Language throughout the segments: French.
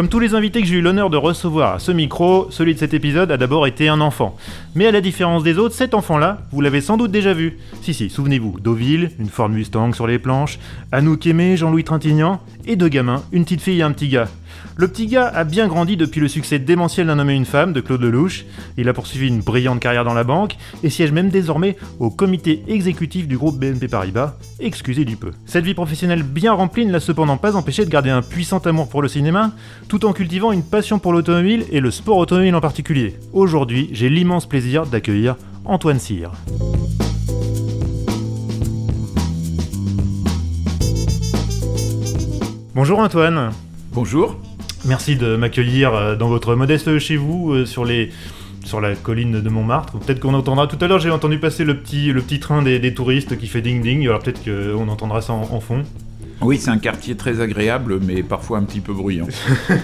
Comme tous les invités que j'ai eu l'honneur de recevoir à ce micro, celui de cet épisode a d'abord été un enfant. Mais à la différence des autres, cet enfant-là, vous l'avez sans doute déjà vu. Si, si, souvenez-vous, Deauville, une Ford Mustang sur les planches, Anouk Aimé, Jean-Louis Trintignant, et deux gamins, une petite fille et un petit gars. Le petit gars a bien grandi depuis le succès démentiel d'un homme et une femme de Claude Lelouch. Il a poursuivi une brillante carrière dans la banque et siège même désormais au comité exécutif du groupe BNP Paribas. Excusez du peu. Cette vie professionnelle bien remplie ne l'a cependant pas empêché de garder un puissant amour pour le cinéma, tout en cultivant une passion pour l'automobile et le sport automobile en particulier. Aujourd'hui, j'ai l'immense plaisir d'accueillir Antoine Cyr. Bonjour Antoine. Bonjour. Merci de m'accueillir euh, dans votre modeste chez vous euh, sur les sur la colline de Montmartre. Peut-être qu'on entendra tout à l'heure, j'ai entendu passer le petit, le petit train des, touristes qui fait ding ding, alors peut-être qu'on entendra ça en, fond. Oui, c'est un quartier très agréable, mais parfois un petit peu bruyant.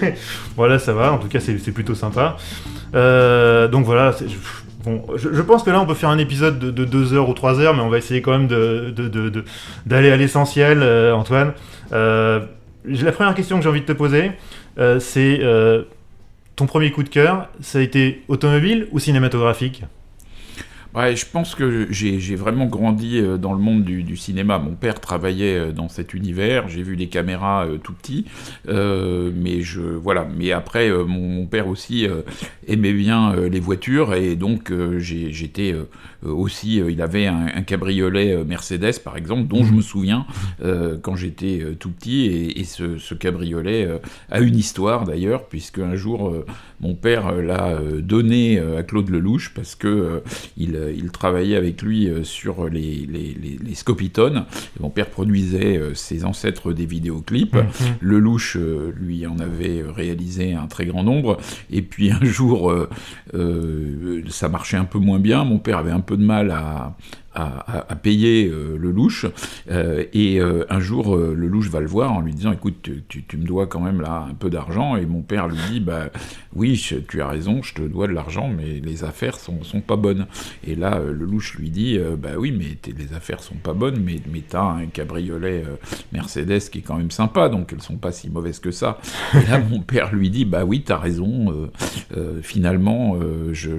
voilà, ça va, en tout cas c'est plutôt sympa. Euh, donc voilà, Je, pense que là, on peut faire un épisode de 2 heures ou 3 heures, mais on va essayer quand même d'aller à l'essentiel, Antoine. la première question que j'ai envie de te poser, euh, c'est euh, ton premier coup de cœur, ça a été automobile ou cinématographique? Ouais, je pense que j'ai vraiment grandi euh, dans le monde du, cinéma. Mon père travaillait dans cet univers. J'ai vu les caméras tout petit, mais je voilà. Mais après, mon, père aussi aimait bien les voitures et donc j'étais aussi. il avait un, cabriolet Mercedes, par exemple, dont je me souviens quand j'étais tout petit. Et, ce, ce, cabriolet a une histoire d'ailleurs, puisque un jour mon père l'a donné à Claude Lelouch parce que il euh, il travaillait avec lui euh, sur les, les, les, Scopitones. Mon père produisait euh, ses ancêtres des vidéoclips. Mhm. Lelouch lui en avait réalisé un très grand nombre. Et puis un jour, ça marchait un peu moins bien. Mon père avait un peu de mal à, à, payer euh, le louche. Euh, et euh, un jour, le louche va le voir en lui disant Écoute, tu, me dois quand même là un peu d'argent. Et mon père lui dit Bah oui, tu as raison, je te dois de l'argent, mais les affaires sont, sont pas bonnes. Et là, le louche lui dit Bah oui, mais les affaires sont pas bonnes, mais, mais t'as un cabriolet Mercedes qui est quand même sympa, donc elles sont pas si mauvaises que ça. Et là, mon père lui dit Bah oui, t'as raison, finalement, je,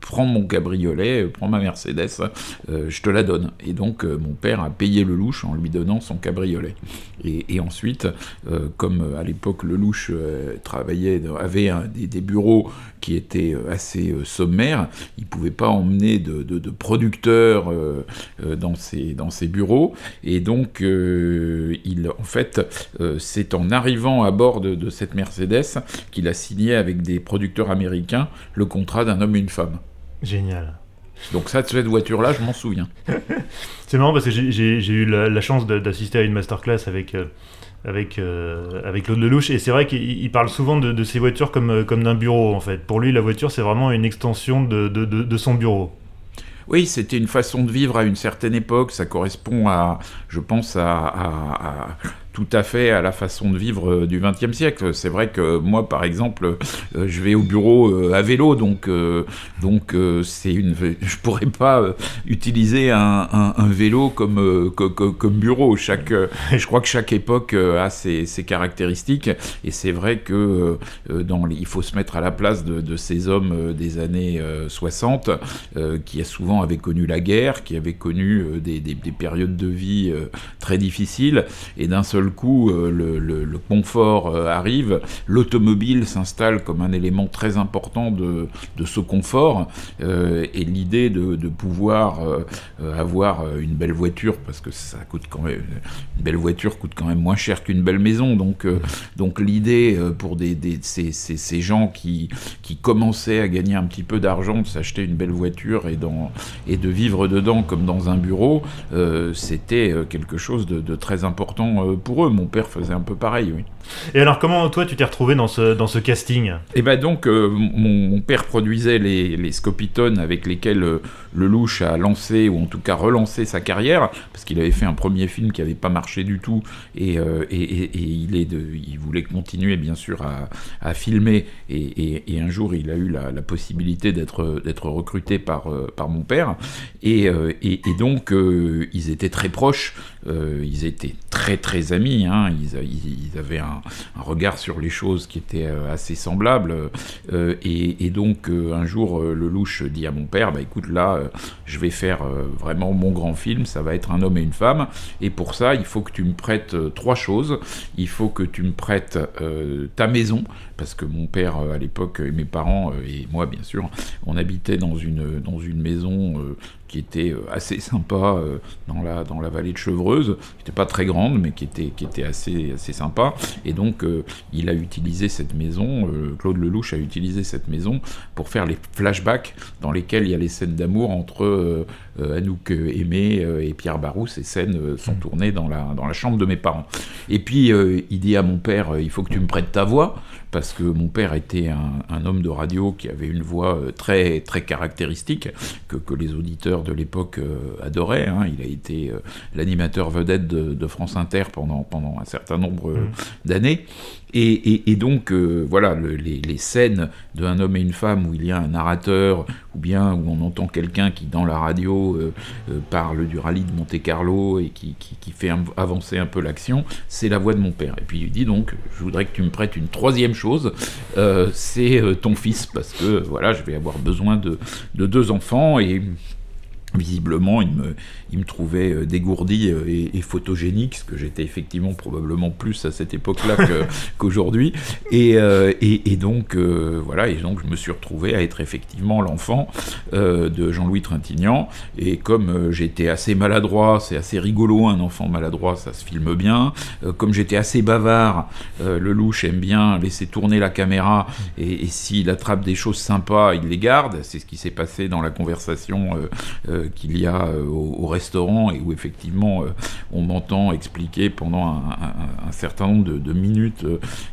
prends mon cabriolet, prends ma Mercedes, euh, je te la donne. Et donc euh, mon père a payé le louche en lui donnant son cabriolet. Et, ensuite, euh, comme à l'époque le louche travaillait, avait des, bureaux qui étaient assez sommaires, il ne pouvait pas emmener de, producteurs dans, ses, dans ses bureaux. Et donc, il, en fait, c'est en arrivant à bord de, de cette Mercedes qu'il a signé avec des producteurs américains le contrat d'un homme et une femme. Génial. Donc ça, cette voiture-là, je m'en souviens. c'est marrant parce que j'ai eu la, chance d'assister à une masterclass avec, euh, avec, euh, avec Claude Lelouch, et c'est vrai qu'il parle souvent de, de, ces voitures comme, euh, comme d'un bureau, en fait. Pour lui, la voiture, c'est vraiment une extension de, de, de son bureau. Oui, c'était une façon de vivre à une certaine époque. Ça correspond à, je pense, à tout à fait à la façon de vivre euh, du XXe siècle. C'est vrai que moi, par exemple, euh, je vais au bureau euh, à vélo, donc donc c'est une, je pourrais pas utiliser un, vélo comme, comme, bureau. Chaque, je crois que chaque époque a ses, caractéristiques, et c'est vrai que dans il faut se mettre à la place de, ces hommes des années 60 qui a souvent avaient connu la guerre, qui avaient connu des, des périodes de vie très difficiles, et d'un seul coup euh, le, confort euh, arrive, l'automobile s'installe comme un élément très important de, ce confort, euh, et l'idée de, pouvoir avoir une belle voiture, parce que ça coûte quand même, une belle voiture coûte quand même moins cher qu'une belle maison, donc, donc l'idée pour ces, gens qui, commençaient à gagner un petit peu d'argent, de s'acheter une belle voiture et de vivre dedans comme dans un bureau, c'était quelque chose de, de très important pour Mon père faisait un peu pareil, oui. Et alors, comment toi tu t'es retrouvé dans ce, dans ce casting? Et ben donc, euh, mon, père produisait les, les Scopitones avec lesquels euh, Lelouch a lancé, ou en tout cas relancé sa carrière, parce qu'il avait fait un premier film qui n'avait pas marché du tout, et, euh, et, et, il, est il voulait continuer bien sûr à, à filmer, et, un jour il a eu la, possibilité d'être recruté par, par mon père, et, donc ils étaient très proches, ils étaient très très amis, hein, ils, ils avaient un un, regard sur les choses qui était euh, assez semblable. Euh, et, donc euh, un jour, le louche dit à mon père, bah écoute là, je vais faire vraiment mon grand film, ça va être un homme et une femme, et pour ça, il faut que tu me prêtes trois choses. Il faut que tu me prêtes ta maison, parce que mon père à l'époque, et mes parents et moi bien sûr, on habitait dans une, dans une maison qui était euh, assez sympa euh, dans la, dans la vallée de Chevreuse, qui n'était pas très grande, mais qui était, qui était assez, assez sympa. Et donc, euh, il a utilisé cette maison, Claude Lelouch a utilisé cette maison pour faire les flashbacks dans lesquels il y a les scènes d'amour entre Anouk Aimé et Pierre Barou. Ces scènes sont mmh. tournées dans la, dans la chambre de mes parents. Et puis, il dit à mon père, il faut que tu me prêtes ta voix parce que mon père était un, homme de radio qui avait une voix euh, très, très caractéristique, que, que les auditeurs de l'époque euh, adoraient. Hein. Il a été euh, l'animateur vedette de, France Inter pendant, pendant un certain nombre mmh. d'années. Et, donc, voilà, les, scènes d'un homme et une femme où il y a un narrateur, ou bien où on entend quelqu'un qui, dans la radio, parle du rallye de Monte-Carlo et qui, fait avancer un peu l'action, c'est la voix de mon père. Et puis il dit donc, je voudrais que tu me prêtes une troisième chose, euh, c'est euh, ton fils, parce que voilà, je vais avoir besoin de deux enfants et Visiblement, il me, il me trouvait euh, dégourdi euh, et, photogénique, ce que j'étais effectivement probablement plus à cette époque-là qu'aujourd'hui. et, euh, et, et, donc, voilà, et donc je me suis retrouvé à être effectivement l'enfant de Jean-Louis Trintignant. Et comme j'étais assez maladroit, c'est assez rigolo, un enfant maladroit, ça se filme bien. comme j'étais assez bavard, le louche aime bien laisser tourner la caméra, et, s'il attrape des choses sympas, il les garde. C'est ce qui s'est passé dans la conversation qu'il y a au, restaurant et où effectivement on m'entend expliquer pendant un, certain nombre de, minutes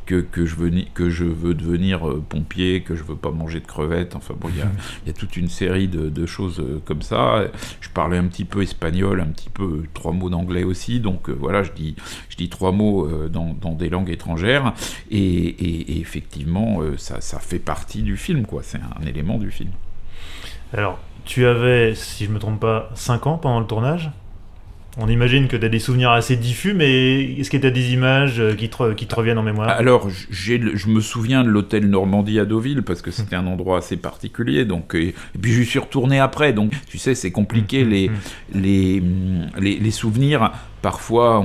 que, que, je veux, que je veux devenir pompier, que je veux pas manger de crevettes. Enfin bon, il y a, y a, toute une série de, choses comme ça. Je parlais un petit peu espagnol, un petit peu trois mots d'anglais aussi. Donc voilà, je dis, je dis trois mots dans, dans des langues étrangères. Et, et, effectivement, ça, ça fait partie du film, quoi. C'est un élément du film. Alors, tu avais, si je me trompe pas, 5 ans pendant le tournage on imagine que tu as des souvenirs assez diffus, mais est-ce que tu as des images euh, qui te, qui te reviennent en mémoire? Alors, je me souviens de l'hôtel Normandie à Deauville, parce que c'était un endroit assez particulier. Donc, et, puis, je suis retourné après. Donc, tu sais, c'est compliqué. Mmh, les, mmh, mmh. les, les, les, souvenirs, parfois,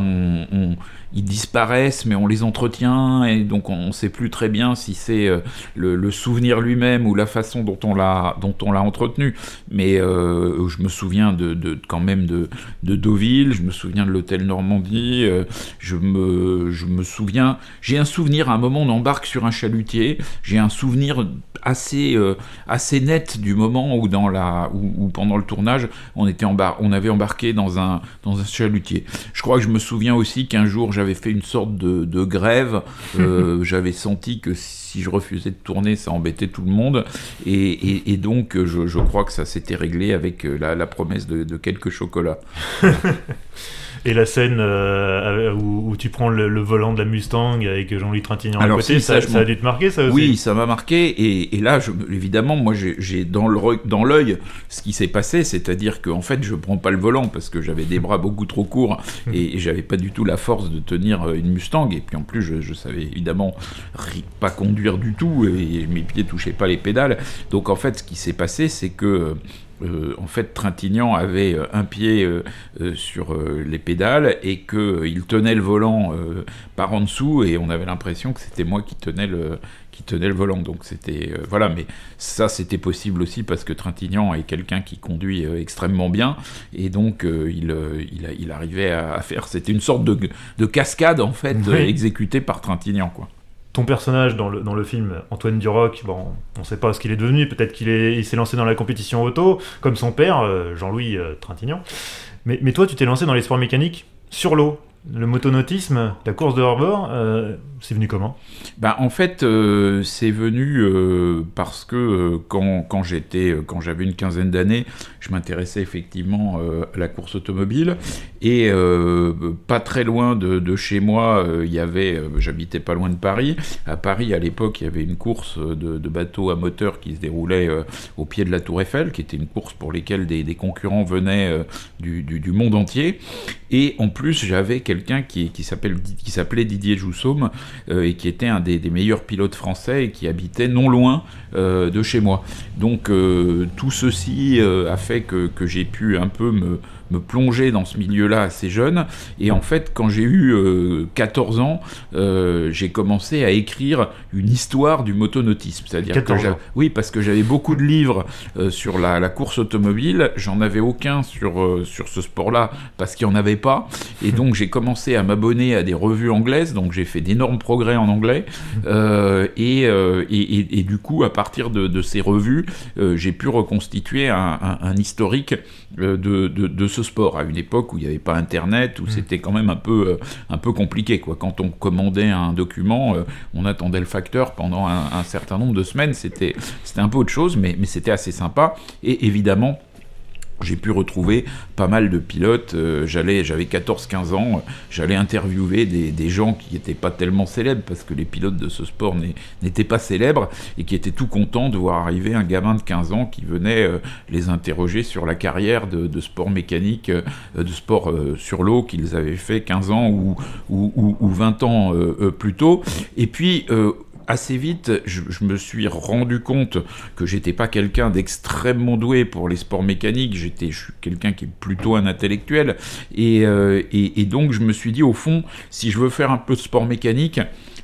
ils disparaissent, mais on les entretient, et donc on ne sait plus très bien si c'est euh, le, souvenir lui-même ou la façon dont on l'a entretenu. Mais euh, je me souviens de, quand même de, de Deauville, je me souviens de l'hôtel Normandie, euh, je me je me souviens, j'ai un souvenir à un moment on embarque sur un chalutier, j'ai un souvenir assez assez net du moment où dans la où, pendant le tournage on était on avait embarqué dans un dans un chalutier. Je crois que je me souviens aussi qu'un jour j'avais fait une sorte de, grève. Euh, j'avais senti que si je refusais de tourner, ça embêtait tout le monde. Et, donc, je, crois que ça s'était réglé avec euh, la, promesse de, de quelques chocolats. Et la scène euh, où, tu prends le, volant de la Mustang avec Jean-Louis Trintignant à côté, ça, a dû te marquer ça aussi Oui, ça m'a marqué. Et, là, je, évidemment, moi j'ai dans l'œil ce qui s'est passé, c'est-à-dire qu'en fait, je prends pas le volant parce que j'avais des bras beaucoup trop courts et, j'avais pas du tout la force de tenir euh, une Mustang. Et puis en plus, je, je savais évidemment pas conduire du tout et mes pieds touchaient pas les pédales. Donc en fait, ce qui s'est passé, c'est que euh, en fait, Trintignant avait euh, un pied euh, sur les pédales et qu'il tenait le volant par en dessous et on avait l'impression que c'était moi qui tenais le, qui tenait le volant. Donc c'était voilà, mais ça c'était possible aussi parce que Trintignant est quelqu'un qui conduit extrêmement bien et donc il, il, arrivait à, faire. C'était une sorte de, cascade en fait exécutée par Trintignant quoi ton personnage dans le, film, Antoine Duroc, bon, on ne sait pas ce qu'il est devenu, peut-être qu'il s'est lancé dans la compétition auto, comme son père, euh, Jean-Louis euh, Trintignant. Mais, mais, toi, tu t'es lancé dans les sports mécaniques sur l'eau. Le motonautisme, la course de hors-bord, euh, c'est venu comment? Bah, En fait, euh, c'est venu euh, parce que quand, quand quand j'avais une quinzaine d'années, je m'intéressais effectivement à la course automobile. Et pas très loin de, chez moi, il y j'habitais pas loin de Paris. À Paris, à l'époque, il y avait une course de, bateaux à moteur qui se déroulait au pied de la Tour Eiffel, qui était une course pour laquelle des, concurrents venaient du, du, monde entier. Et en plus, j'avais quelqu'un qui, s'appelait Didier Joussaume euh, et qui était un des, meilleurs pilotes français et qui habitait non loin euh, de chez moi. Donc euh, tout ceci a fait que j'ai pu un peu me, me plonger dans ce milieu-là assez jeune. Et en fait, quand j'ai eu 14 euh, ans, euh, j'ai commencé à écrire une histoire du motonautisme. C'est-à-dire que oui, parce que j'avais beaucoup de livres euh, sur la, course automobile. J'en avais aucun sur, sur ce sport-là parce qu'il n'y en avait pas. Et donc, j'ai commencé à m'abonner à des revues anglaises. Donc, j'ai fait d'énormes progrès en anglais. Et, et, et, du coup, à partir de, ces revues, j'ai pu reconstituer un, un, historique de, de, de ce sport à une époque où il n'y avait pas Internet, où mm. c'était quand même un peu, euh, un peu compliqué. Quoi. Quand on commandait un document, euh, on attendait le facteur pendant un, certain nombre de semaines. C'était un peu autre chose, mais, mais c'était assez sympa. Et évidemment, j'ai pu retrouver pas mal de pilotes. Euh, j'allais, j'avais 14-15 ans, j'allais interviewer des, gens qui n'étaient pas tellement célèbres parce que les pilotes de ce sport n'étaient pas célèbres et qui étaient tout contents de voir arriver un gamin de 15 ans qui venait euh, les interroger sur la carrière de, sport mécanique, euh, de sport sur l'eau qu'ils avaient fait 15 ans ou, ou, ou 20 ans plus tôt. Et puis assez vite, je, me suis rendu compte que j'étais pas quelqu'un d'extrêmement doué pour les sports mécaniques. J'étais, je suis quelqu'un qui est plutôt un intellectuel, et, euh, et, et, donc je me suis dit au fond, si je veux faire un peu de sport mécanique,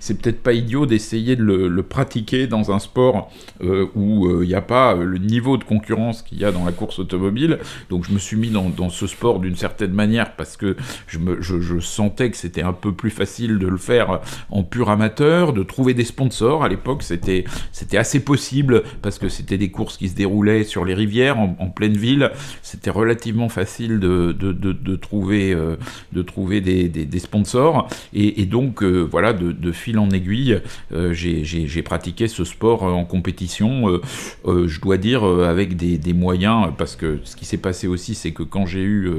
c'est peut-être pas idiot d'essayer de le, pratiquer dans un sport euh, où euh, il n'y a pas euh, le niveau de concurrence qu'il y a dans la course automobile. Donc je me suis mis dans, ce sport d'une certaine manière parce que je, sentais que c'était un peu plus facile de le faire en pur amateur, de trouver des sponsors. À l'époque, c'était assez possible parce que c'était des courses qui se déroulaient sur les rivières en, pleine ville. C'était relativement facile de, trouver, de trouver des, sponsors et, et donc voilà de, de fil en aiguille, euh, j'ai pratiqué ce sport en compétition, euh, euh, je dois dire avec des, moyens, parce que ce qui s'est passé aussi, c'est que quand j'ai eu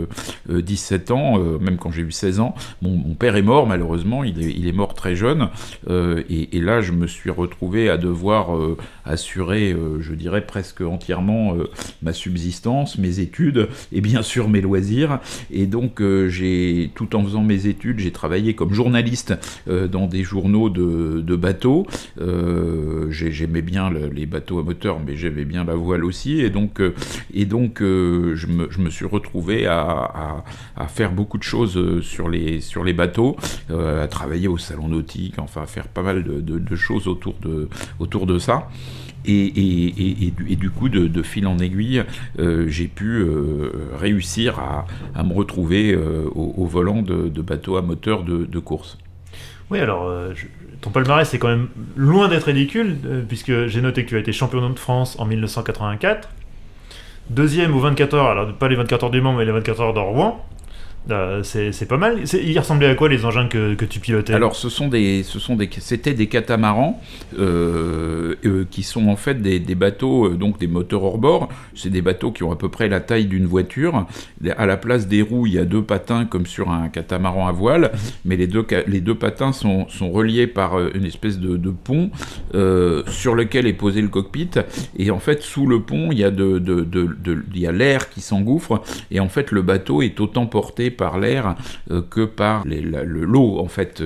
17 ans, même quand j'ai eu 16 ans, mon, père est mort malheureusement, il est, mort très jeune, et, là je me suis retrouvé à devoir assurer, je dirais presque entièrement ma subsistance, mes études et bien sûr mes loisirs, et donc j'ai tout en faisant mes études, j'ai travaillé comme journaliste dans des journaux de, bateaux. Euh, j'aimais bien les bateaux à moteur, mais j'aimais bien la voile aussi. Et donc, euh, et donc euh, je, me, suis retrouvé à, faire beaucoup de choses sur les, sur les bateaux, à travailler au salon nautique, enfin faire pas mal de, choses autour de, autour de ça. Et, du coup, de, fil en aiguille, j'ai pu réussir à, me retrouver au, volant de, bateaux à moteur de, course. Oui, alors, ton palmarès c'est quand même loin d'être ridicule, euh, puisque j'ai noté que tu as été champion de France en 1984, deuxième aux 24 heures, alors pas les 24 heures du Mans, mais les 24 heures de euh, c'est pas mal. Il ressemblait à quoi les engins que, que tu pilotais? Alors, ce sont des, ce sont des, c'était des catamarans euh, euh, qui sont en fait des, des bateaux, donc des moteurs hors bord. C'est des bateaux qui ont à peu près la taille d'une voiture. À la place des roues, il y a deux patins comme sur un catamaran à voile, mais les deux, les deux patins sont, sont reliés par une espèce de, de pont sur lequel est posé le cockpit. Et en fait, sous le pont, il y a de, de, de il y a l'air qui s'engouffre. Et en fait, le bateau est autant porté par l'air euh, que par le l'eau en fait.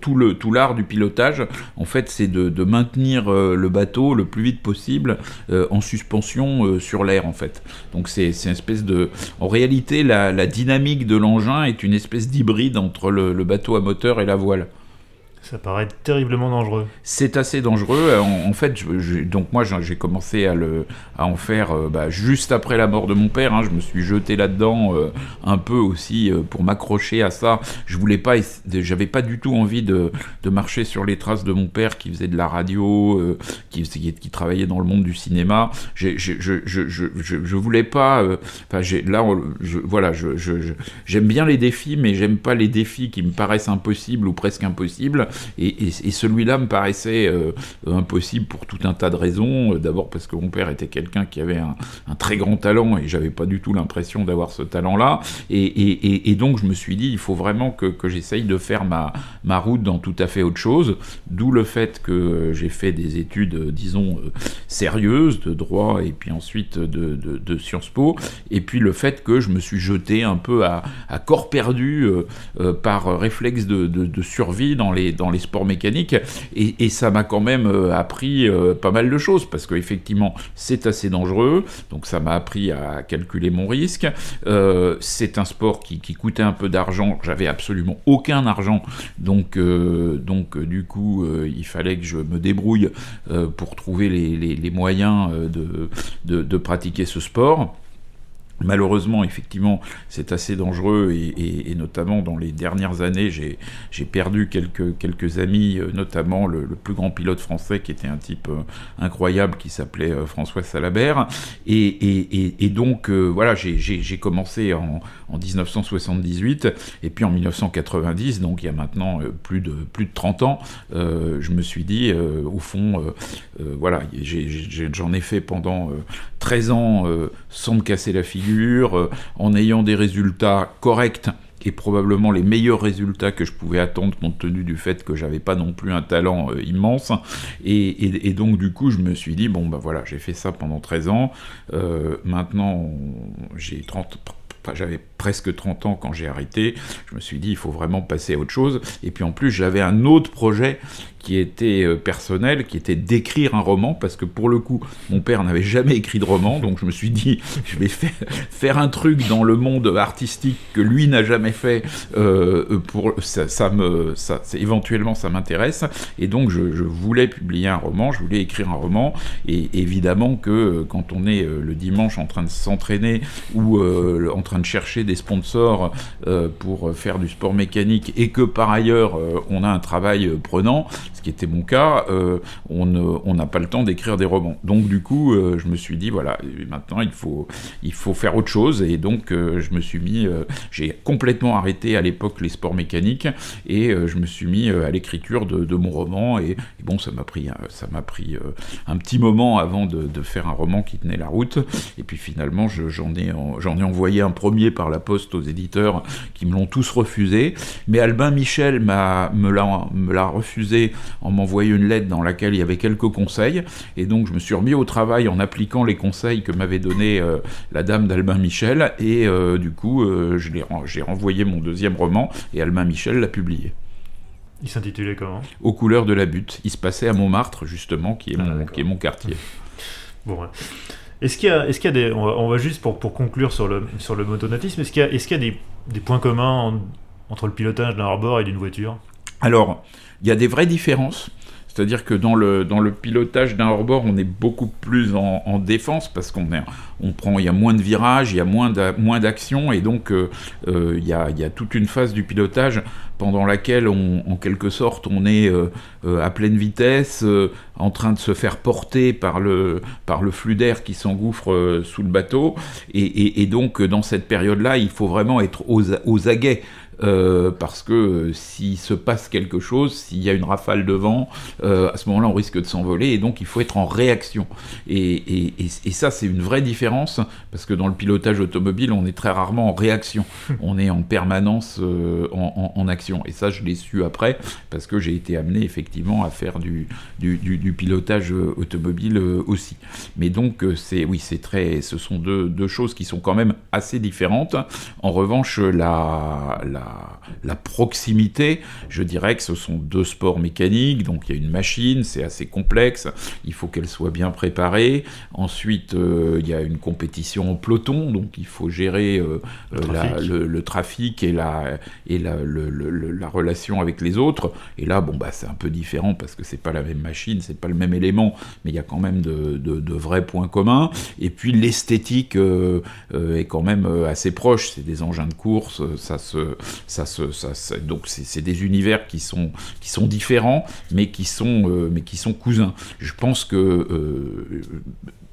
tout le tout l'art du pilotage en fait c'est de, maintenir euh, le bateau le plus vite possible euh, en suspension sur l'air en fait. Donc c'est une espèce de en réalité la, dynamique de l'engin est une espèce d'hybride entre le, bateau à moteur et la voile. Ça paraît terriblement dangereux. C'est assez dangereux. En, fait, donc moi, j'ai commencé à, le, à en faire euh, bah, juste après la mort de mon père. Hein. je me suis jeté là-dedans euh, un peu aussi euh, pour m'accrocher à ça. Je voulais pas, j'avais pas du tout envie de, de, marcher sur les traces de mon père qui faisait de la radio, qui, travaillait dans le monde du cinéma. je, je, je, je, voulais pas. Enfin, là, voilà, j'aime bien les défis, mais j'aime pas les défis qui me paraissent impossibles ou presque impossibles. Et, celui-là me paraissait euh, impossible pour tout un tas de raisons. D'abord parce que mon père était quelqu'un qui avait un, très grand talent et j'avais pas du tout l'impression d'avoir ce talent-là. Et, donc je me suis dit, il faut vraiment que, j'essaye de faire ma, route dans tout à fait autre chose. D'où le fait que j'ai fait des études, disons, euh, sérieuses de droit et puis ensuite de, Sciences Po. Et puis le fait que je me suis jeté un peu à, corps perdu euh, par réflexe de, survie dans les, dans les sports mécaniques. Et, ça m'a quand même euh, appris euh, pas mal de choses, parce qu'effectivement, c'est assez dangereux. Donc ça m'a appris à calculer mon risque. Euh, c'est un sport qui, coûtait un peu d'argent. J'avais absolument aucun argent. Donc, du coup, il fallait que je me débrouille pour trouver les, moyens de pratiquer ce sport. Malheureusement, effectivement, c'est assez dangereux et, notamment dans les dernières années, j'ai perdu quelques, quelques amis, euh, notamment le, plus grand pilote français qui était un type euh, incroyable qui s'appelait euh, François Salabert. Et, et donc, voilà, j'ai commencé en, en, 1978 et puis en 1990, donc il y a maintenant plus, de, plus de 30 ans, je me suis dit, au fond, voilà, j'en ai, ai, fait pendant 13 ans sans me casser la figure euh, en ayant des résultats corrects et probablement les meilleurs résultats que je pouvais attendre compte tenu du fait que j'avais pas non plus un talent euh, immense. Et, donc du coup je me suis dit bon bah voilà j'ai fait ça pendant 13 ans euh, maintenant j'ai 30 j'avais presque 30 ans quand j'ai arrêté. Je me suis dit, il faut vraiment passer à autre chose. Et puis en plus, j'avais un autre projet qui était euh, personnel, qui était d'écrire un roman, parce que pour le coup, mon père n'avait jamais écrit de roman, donc je me suis dit, je vais faire, un truc dans le monde artistique que lui n'a jamais fait, euh, pour ça, me, ça, éventuellement ça m'intéresse, et donc je, voulais publier un roman, je voulais écrire un roman, et évidemment que euh, quand on est le dimanche en train de s'entraîner ou en train de chercher des sponsors pour faire du sport mécanique, et que par ailleurs on a un travail prenant, était mon cas, euh, on n'a pas le temps d'écrire des romans. Donc du coup, euh, je me suis dit, voilà, maintenant il faut, il faut faire autre chose, et donc euh, je me suis mis, j'ai complètement arrêté à l'époque les sports mécaniques, et je me suis mis à l'écriture de, mon roman, et, bon, ça m'a pris, ça m'a pris un petit moment avant de, faire un roman qui tenait la route, et puis finalement, j'en ai, j'en ai envoyé un premier par la poste aux éditeurs qui me l'ont tous refusé, mais Albin Michel me l'a refusé en m'envoyant une lettre dans laquelle il y avait quelques conseils. Et donc je me suis remis au travail en appliquant les conseils que m'avait donné euh, la dame d'Albin Michel. Et euh, du coup, euh, j'ai renvoyé mon deuxième roman et Albin Michel l'a publié. Il s'intitulait comment? Aux couleurs de la butte. Il se passait à Montmartre, justement, qui est, ah, mon, qui est mon quartier. bon, Est-ce qu'il y, est y, a des. On va, juste pour, pour, conclure sur le, sur le motonatisme, est-ce qu'il y a, est qu'il y a des, des, points communs entre le pilotage d'un hors-bord et d'une voiture? Alors, il y a des vraies différences. C'est-à-dire que dans le, dans le pilotage d'un hors-bord, on est beaucoup plus en, défense parce qu'on on prend, il y a moins de virages, il y a moins d'action, et donc euh, euh, il, y a, il, y a, toute une phase du pilotage pendant laquelle, on, en quelque sorte, on est euh, à pleine vitesse, en train de se faire porter par le, par le flux d'air qui s'engouffre sous le bateau, et, et, donc dans cette période-là, il faut vraiment être aux, aux aguets. Euh, parce que euh, s'il se passe quelque chose, s'il y a une rafale de vent, euh, à ce moment-là, on risque de s'envoler, et donc il faut être en réaction. Et, ça, c'est une vraie différence, parce que dans le pilotage automobile, on est très rarement en réaction, on est en permanence en, action. Et ça, je l'ai su après, parce que j'ai été amené effectivement à faire du, du, pilotage automobile aussi. Mais donc, c'est oui, c'est très, ce sont deux, deux, choses qui sont quand même assez différentes. En revanche, la, la la, proximité, je dirais que ce sont deux sports mécaniques, donc il y a une machine, c'est assez complexe, il faut qu'elle soit bien préparée. Ensuite, il y a une compétition en peloton, donc il faut gérer le, trafic. le, trafic. et la, et la, la relation avec les autres. Et là, bon, bah, c'est un peu différent parce que c'est pas la même machine, c'est pas le même élément, mais il y a quand même de, de, vrais points communs. Et puis l'esthétique euh, euh, est quand même euh, assez proche. C'est des engins de course, ça se, ça ça, donc c'est des univers qui sont, qui sont différents, mais qui sont, mais qui sont cousins. Je pense que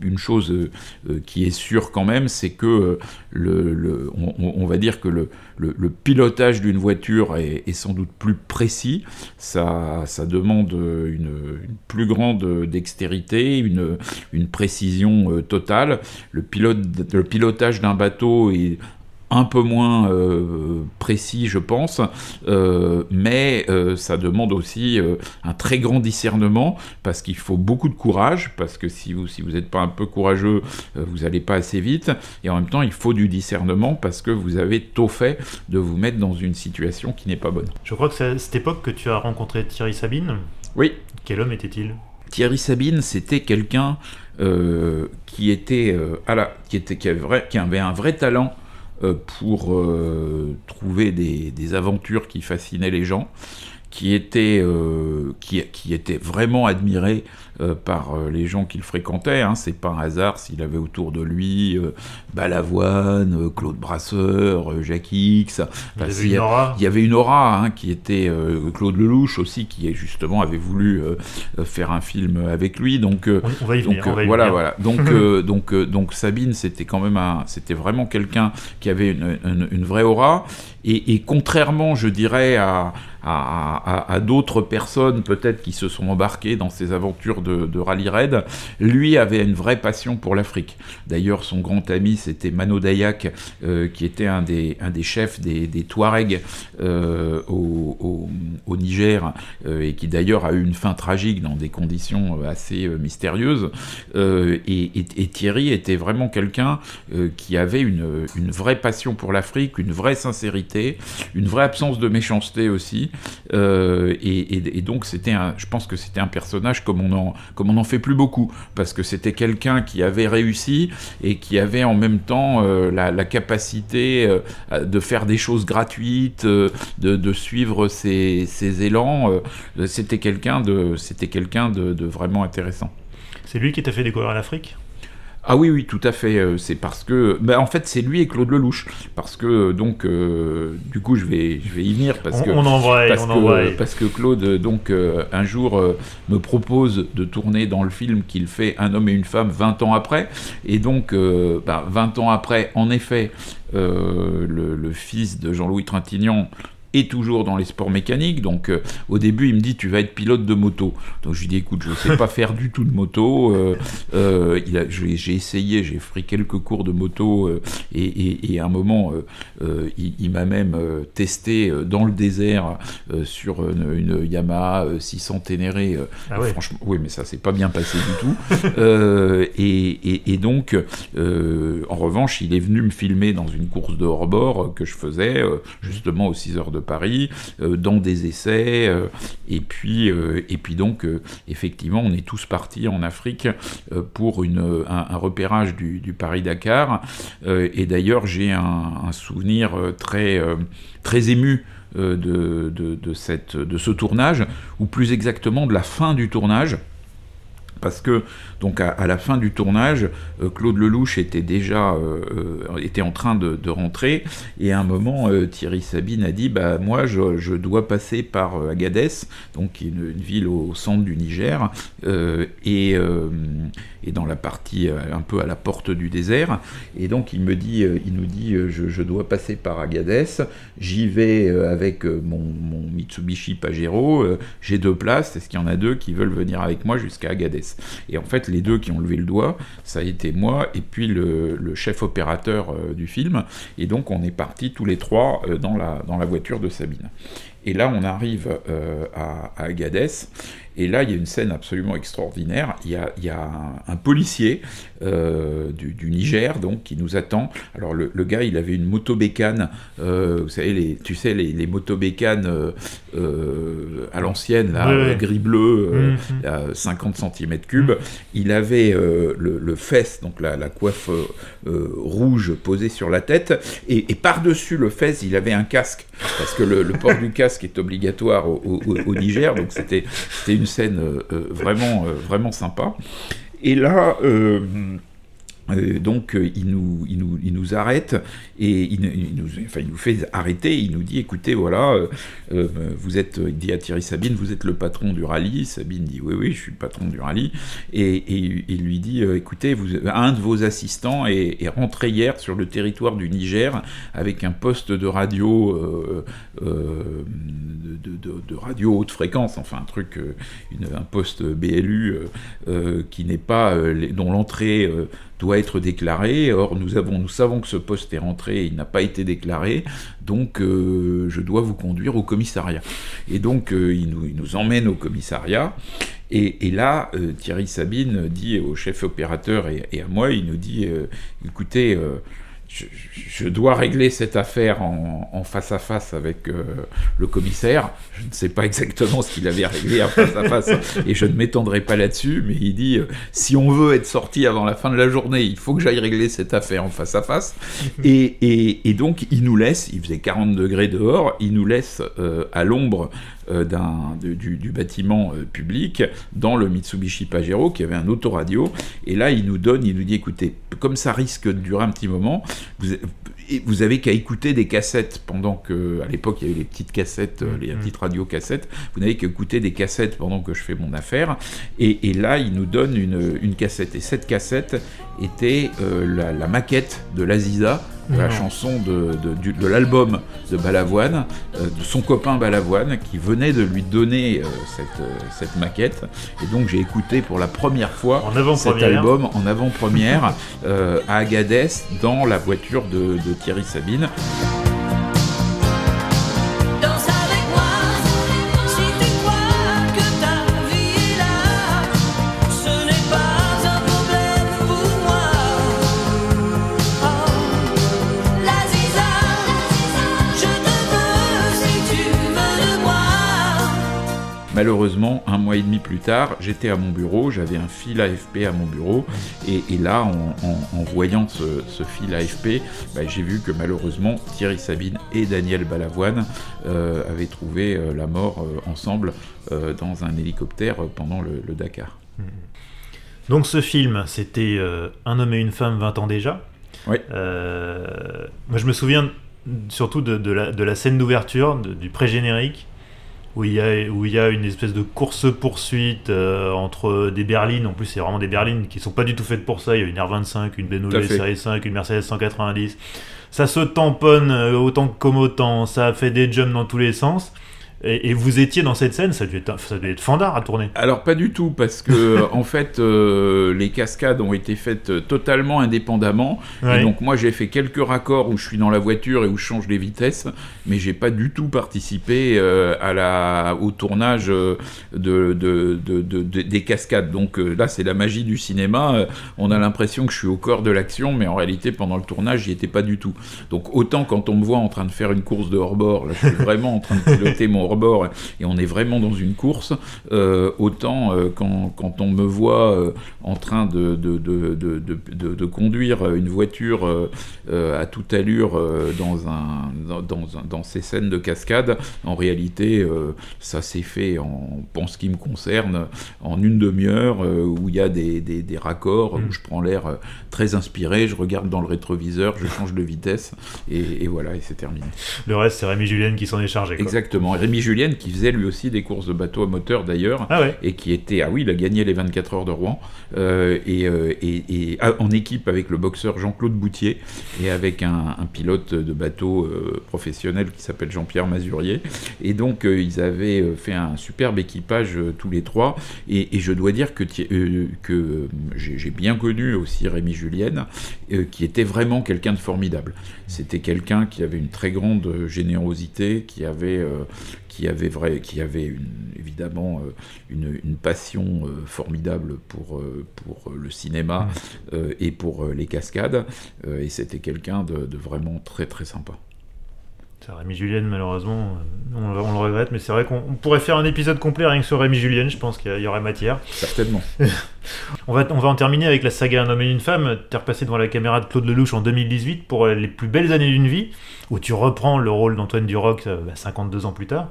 une chose euh, euh, qui est sûre quand même, c'est que euh, le, on, va dire que le, le, pilotage d'une voiture est, sans doute plus précis. Ça, ça demande une, plus grande dextérité, une, une précision totale. Le, pilote, le pilotage d'un bateau est un peu moins euh, précis, je pense, euh, mais euh, ça demande aussi un très grand discernement parce qu'il faut beaucoup de courage, parce que si vous si vous n'êtes pas un peu courageux, vous n'allez pas assez vite, et en même temps il faut du discernement parce que vous avez tôt fait de vous mettre dans une situation qui n'est pas bonne. Je crois que c'est à cette époque que tu as rencontré Thierry Sabine. Oui. Quel homme était-il? Thierry Sabine, c'était quelqu'un qui était à la, qui était qui avait, qui avait un vrai talent pour euh, trouver des, aventures qui fascinaient les gens, qui étaient, euh, qui, étaient vraiment admirés euh, par euh, les gens qu'il fréquentait. Hein. C'est pas un hasard s'il avait autour de lui euh, Balavoine, Claude Brasseur, Jacques X. il, y avait une aura. il y avait une aura hein, qui était Claude Lelouch aussi, qui justement avait voulu faire un film avec lui. Donc, on, va y venir. Donc, voilà, voilà. Donc, donc, donc Sabine, c'était quand même un, c'était vraiment quelqu'un qui avait une, une, vraie aura. Et, et, contrairement, je dirais, à, à, d'autres personnes peut-être qui se sont embarquées dans ces aventures de, rallye raid, lui avait une vraie passion pour l'Afrique. D'ailleurs, son grand ami, c'était Mano Dayak, euh, qui était un des, un des chefs des, des Touaregs euh, au, au, Niger, euh, et qui d'ailleurs a eu une fin tragique dans des conditions assez mystérieuses. Et, et, Thierry était vraiment quelqu'un qui avait une, une vraie passion pour l'Afrique, une vraie sincérité, une vraie absence de méchanceté aussi. Et, et, donc, c'était je pense que c'était un personnage comme on en, comme on n'en fait plus beaucoup, parce que c'était quelqu'un qui avait réussi et qui avait en même temps euh, la, capacité euh, de faire des choses gratuites, euh, de, suivre ses, élans. c'était quelqu'un de, c'était quelqu'un de vraiment intéressant. C'est lui qui t'a fait découvrir l'Afrique? Ah oui, oui, tout à fait. Euh, c'est parce que, ben, en fait, c'est lui et Claude Lelouch, parce que donc, euh, du coup, je vais, je vais y venir parce que on envoie, parce, on que, parce que Claude, donc, euh, un jour, me propose de tourner dans le film qu'il fait Un homme et une femme 20 ans après, et donc, ben, 20 ans après, en effet, le, le, fils de Jean-Louis Trintignant et toujours dans les sports mécaniques. Donc euh, au début, il me dit tu vas être pilote de moto. Donc je lui dis écoute, je ne sais pas faire du tout de moto. Euh, euh, j'ai essayé, j'ai pris quelques cours de moto et, à un moment, il, m'a même testé dans le désert sur une, Yamaha 600 Ténéré. Ah Franchement, oui, mais ça s'est pas bien passé du tout. et, donc, en revanche, il est venu me filmer dans une course de hors-bord que je faisais justement aux 6 heures de Paris, euh, dans des essais, euh, et puis euh, et puis donc effectivement on est tous partis en Afrique pour une, un, repérage du, Paris-Dakar, et d'ailleurs j'ai un, souvenir très très ému de, de, cette, de ce tournage, ou plus exactement de la fin du tournage parce que donc à, la fin du tournage, euh, Claude Lelouch était déjà euh, euh, était en train de, rentrer. Et à un moment Thierry Sabine a dit bah moi je, dois passer par Agadez, donc une, une, ville au, centre du Niger et, et dans la partie un peu à la porte du désert. Et donc il me dit il nous dit je, dois passer par Agadez, j'y vais avec mon, mon, Mitsubishi Pajero, j'ai deux places, est-ce qu'il y en a deux qui veulent venir avec moi jusqu'à Agadez? Et en fait, les deux qui ont levé le doigt, ça a été moi et puis le, chef opérateur euh, du film. Et donc, on est partis tous les trois euh, dans, la, dans la voiture de Sabine. Et là, on arrive euh, à, Agadez. Et là, il y a une scène absolument extraordinaire. Il y a, il y a un, policier euh, du, Niger, donc, qui nous attend. Alors, le, gars, il avait une motobécane, euh, vous savez, les, tu sais, les, les motobécanes euh, à l'ancienne, là, gris-bleu, 50 cm3. Il avait le, le, fesse, donc la, la coiffe rouge posée sur la tête, et, par-dessus le fesse, il avait un casque, parce que le, port du casque est obligatoire au, au Niger, donc c'était une scène vraiment, vraiment sympa. Et là, euh, donc euh, il, nous, il, nous, il nous arrête et il, nous, enfin, il nous fait arrêter, il nous dit écoutez voilà, euh, vous êtes, il dit à Thierry Sabine, vous êtes le patron du rallye, Sabine dit oui oui je suis le patron du rallye. Et, il lui dit écoutez vous, un de vos assistants est, rentré hier sur le territoire du Niger avec un poste de radio de, radio haute fréquence, enfin un truc, un poste BLU qui n'est pas dont l'entrée doit être déclaré. Or, nous, avons, nous savons que ce poste est rentré, il n'a pas été déclaré, donc euh, je dois vous conduire au commissariat. Et donc, euh, il, nous, emmène au commissariat. Et, là, euh, Thierry Sabine dit au chef opérateur et, et à moi, il nous dit, écoutez, je, dois régler cette affaire en, face à face avec euh, le commissaire. Je ne sais pas exactement ce qu'il avait réglé en face à face et je ne m'étendrai pas là-dessus, mais il dit euh, si on veut être sorti avant la fin de la journée, il faut que j'aille régler cette affaire en face à face. Et, donc il nous laisse, il faisait 40 degrés dehors, il nous laisse euh, à l'ombre euh, du, bâtiment euh, public dans le Mitsubishi Pajero qui avait un autoradio. Et là, il nous donne, il nous dit écoutez, comme ça risque de durer un petit moment, vous, vous avez qu'à écouter des cassettes pendant que, à l'époque, il y avait les petites cassettes, euh, les mm-hmm. petites radios cassettes. Vous n'avez qu'à écouter des cassettes pendant que je fais mon affaire. Et, là, il nous donne une, une, cassette. Et cette cassette était la, maquette de l'Aziza la chanson de, de, l'album de Balavoine, euh, de son copain Balavoine, qui venait de lui donner euh, cette, euh, cette, maquette. Et donc j'ai écouté pour la première fois cet album en avant-première à Agadez dans la voiture de, de Thierry Sabine. Malheureusement, un mois et demi plus tard, j'étais à mon bureau, j'avais un fil AFP à mon bureau, et, là, en, voyant ce, fil AFP, bah, j'ai vu que malheureusement, Thierry Sabine et Daniel Balavoine euh, avaient trouvé euh, la mort euh, ensemble dans un hélicoptère pendant le, Dakar. Mmh. Donc ce film, c'était Un homme et une femme 20 ans déjà. Oui. moi je me souviens surtout de, la, de la, scène d'ouverture, du pré-générique, où il y a, où il y a une espèce de course-poursuite euh, entre des berlines. En plus, c'est vraiment des berlines qui sont pas du tout faites pour ça. Il y a une R25, une BMW Série 5, une Mercedes 190. Ça se tamponne euh, autant que comme autant. Ça fait des jumps dans tous les sens. Et, vous étiez dans cette scène, ça devait être, ça devait être fandard à tourner. Alors pas du tout, parce que en fait, euh, les cascades ont été faites totalement indépendamment. Et donc moi, j'ai fait quelques raccords où je suis dans la voiture et où je change les vitesses, mais j'ai pas du tout participé euh, à la, au tournage euh, de, de, de, des cascades. Donc là, c'est la magie du cinéma. on a l'impression que je suis au cœur de l'action, mais en réalité, pendant le tournage, j'y étais pas du tout. Donc autant quand on me voit en train de faire une course de hors-bord, je suis vraiment en train de piloter mon bord et on est vraiment dans une course, euh, autant euh, quand, quand, on me voit euh, en train de, de, de, de, conduire une voiture à toute allure dans, un, dans, dans, ces scènes de cascade, en réalité, ça s'est fait, en, en ce qui me concerne, en une demi-heure, où il y a des, des, des raccords, où je prends l'air très inspiré, je regarde dans le rétroviseur, je change de vitesse, et, voilà, et c'est terminé. Le reste, c'est Rémi Julien qui s'en est chargé. Exactement. Rémi Julien qui faisait lui aussi des courses de bateaux à moteur d'ailleurs, ah et qui était, ah oui, il a gagné les 24 heures de Rouen, euh, euh, et, et, en équipe avec le boxeur Jean-Claude Boutier, et avec un, pilote de bateau euh, professionnel qui s'appelle Jean-Pierre Mazurier. Et donc, ils avaient fait un superbe équipage tous les trois, et, je dois dire que, que j'ai bien connu aussi Rémi Julienne, qui était vraiment quelqu'un de formidable. C'était quelqu'un qui avait une très grande générosité, qui avait, qui avait, vrai, qui avait une, évidemment une, une, passion formidable pour, pour le cinéma et pour les cascades. et c'était quelqu'un de, de vraiment très très sympa. Rémi Julienne, malheureusement, euh, on, le regrette, mais c'est vrai qu'on pourrait faire un épisode complet rien que sur Rémi Julienne, je pense qu'il y, aurait matière. Certainement. on, va, on va en terminer avec la saga Un homme et une femme. es repassé devant la caméra de Claude Lelouch en 2018 pour Les plus belles années d'une vie, où tu reprends le rôle d'Antoine Duroc 52 euh, ans plus tard.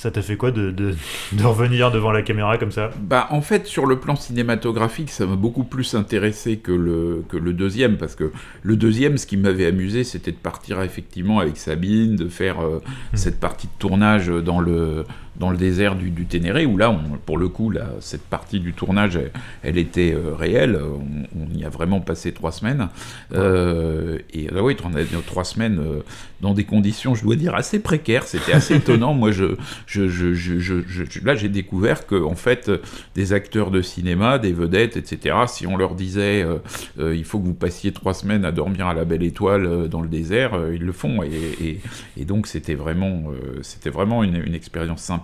Ça t'a fait quoi de, de, revenir devant la caméra comme ça Bah en fait sur le plan cinématographique ça m'a beaucoup plus intéressé que le, que le deuxième parce que le deuxième ce qui m'avait amusé c'était de partir effectivement avec Sabine, de faire euh, hmm. cette partie de tournage dans le, dans le désert du, du Ténéré, où là, on, pour le coup, là, cette partie du tournage, elle, était euh, réelle. On, y a vraiment passé trois semaines. Euh, et là, oui, on a trois semaines euh, dans des conditions, je dois dire, assez précaires. C'était assez étonnant. Moi, je, je, je, là, j'ai découvert que, en fait, des acteurs de cinéma, des vedettes, etc., si on leur disait, il faut que vous passiez trois semaines à dormir à la belle étoile dans le désert, ils le font. Et, et, donc, c'était vraiment, c'était vraiment une, une expérience sympa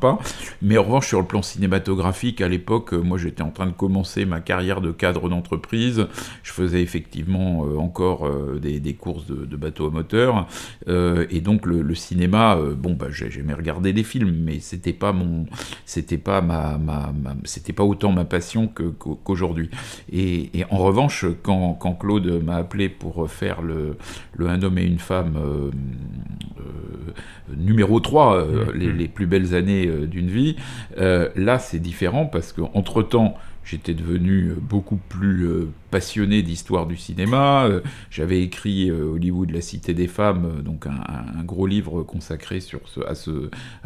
mais en revanche, sur le plan cinématographique, à l'époque, euh, moi j'étais en train de commencer ma carrière de cadre d'entreprise. Je faisais effectivement euh, encore euh, des, courses de, bateaux à moteur. et donc le, cinéma, bon, bah, j'aimais regarder des films, mais c'était pas mon. C'était pas ma, ma, c'était pas autant ma passion qu'aujourd'hui. et, en revanche, quand, quand Claude m'a appelé pour faire le, le Un homme et une femme numéro 3, mmh. les, les, plus belles années euh, d'une vie. Euh, là, c'est différent parce qu'entre-temps, j'étais devenu beaucoup plus euh, passionné d'histoire du cinéma. J'avais écrit Hollywood, la cité des femmes, donc un, gros livre consacré à,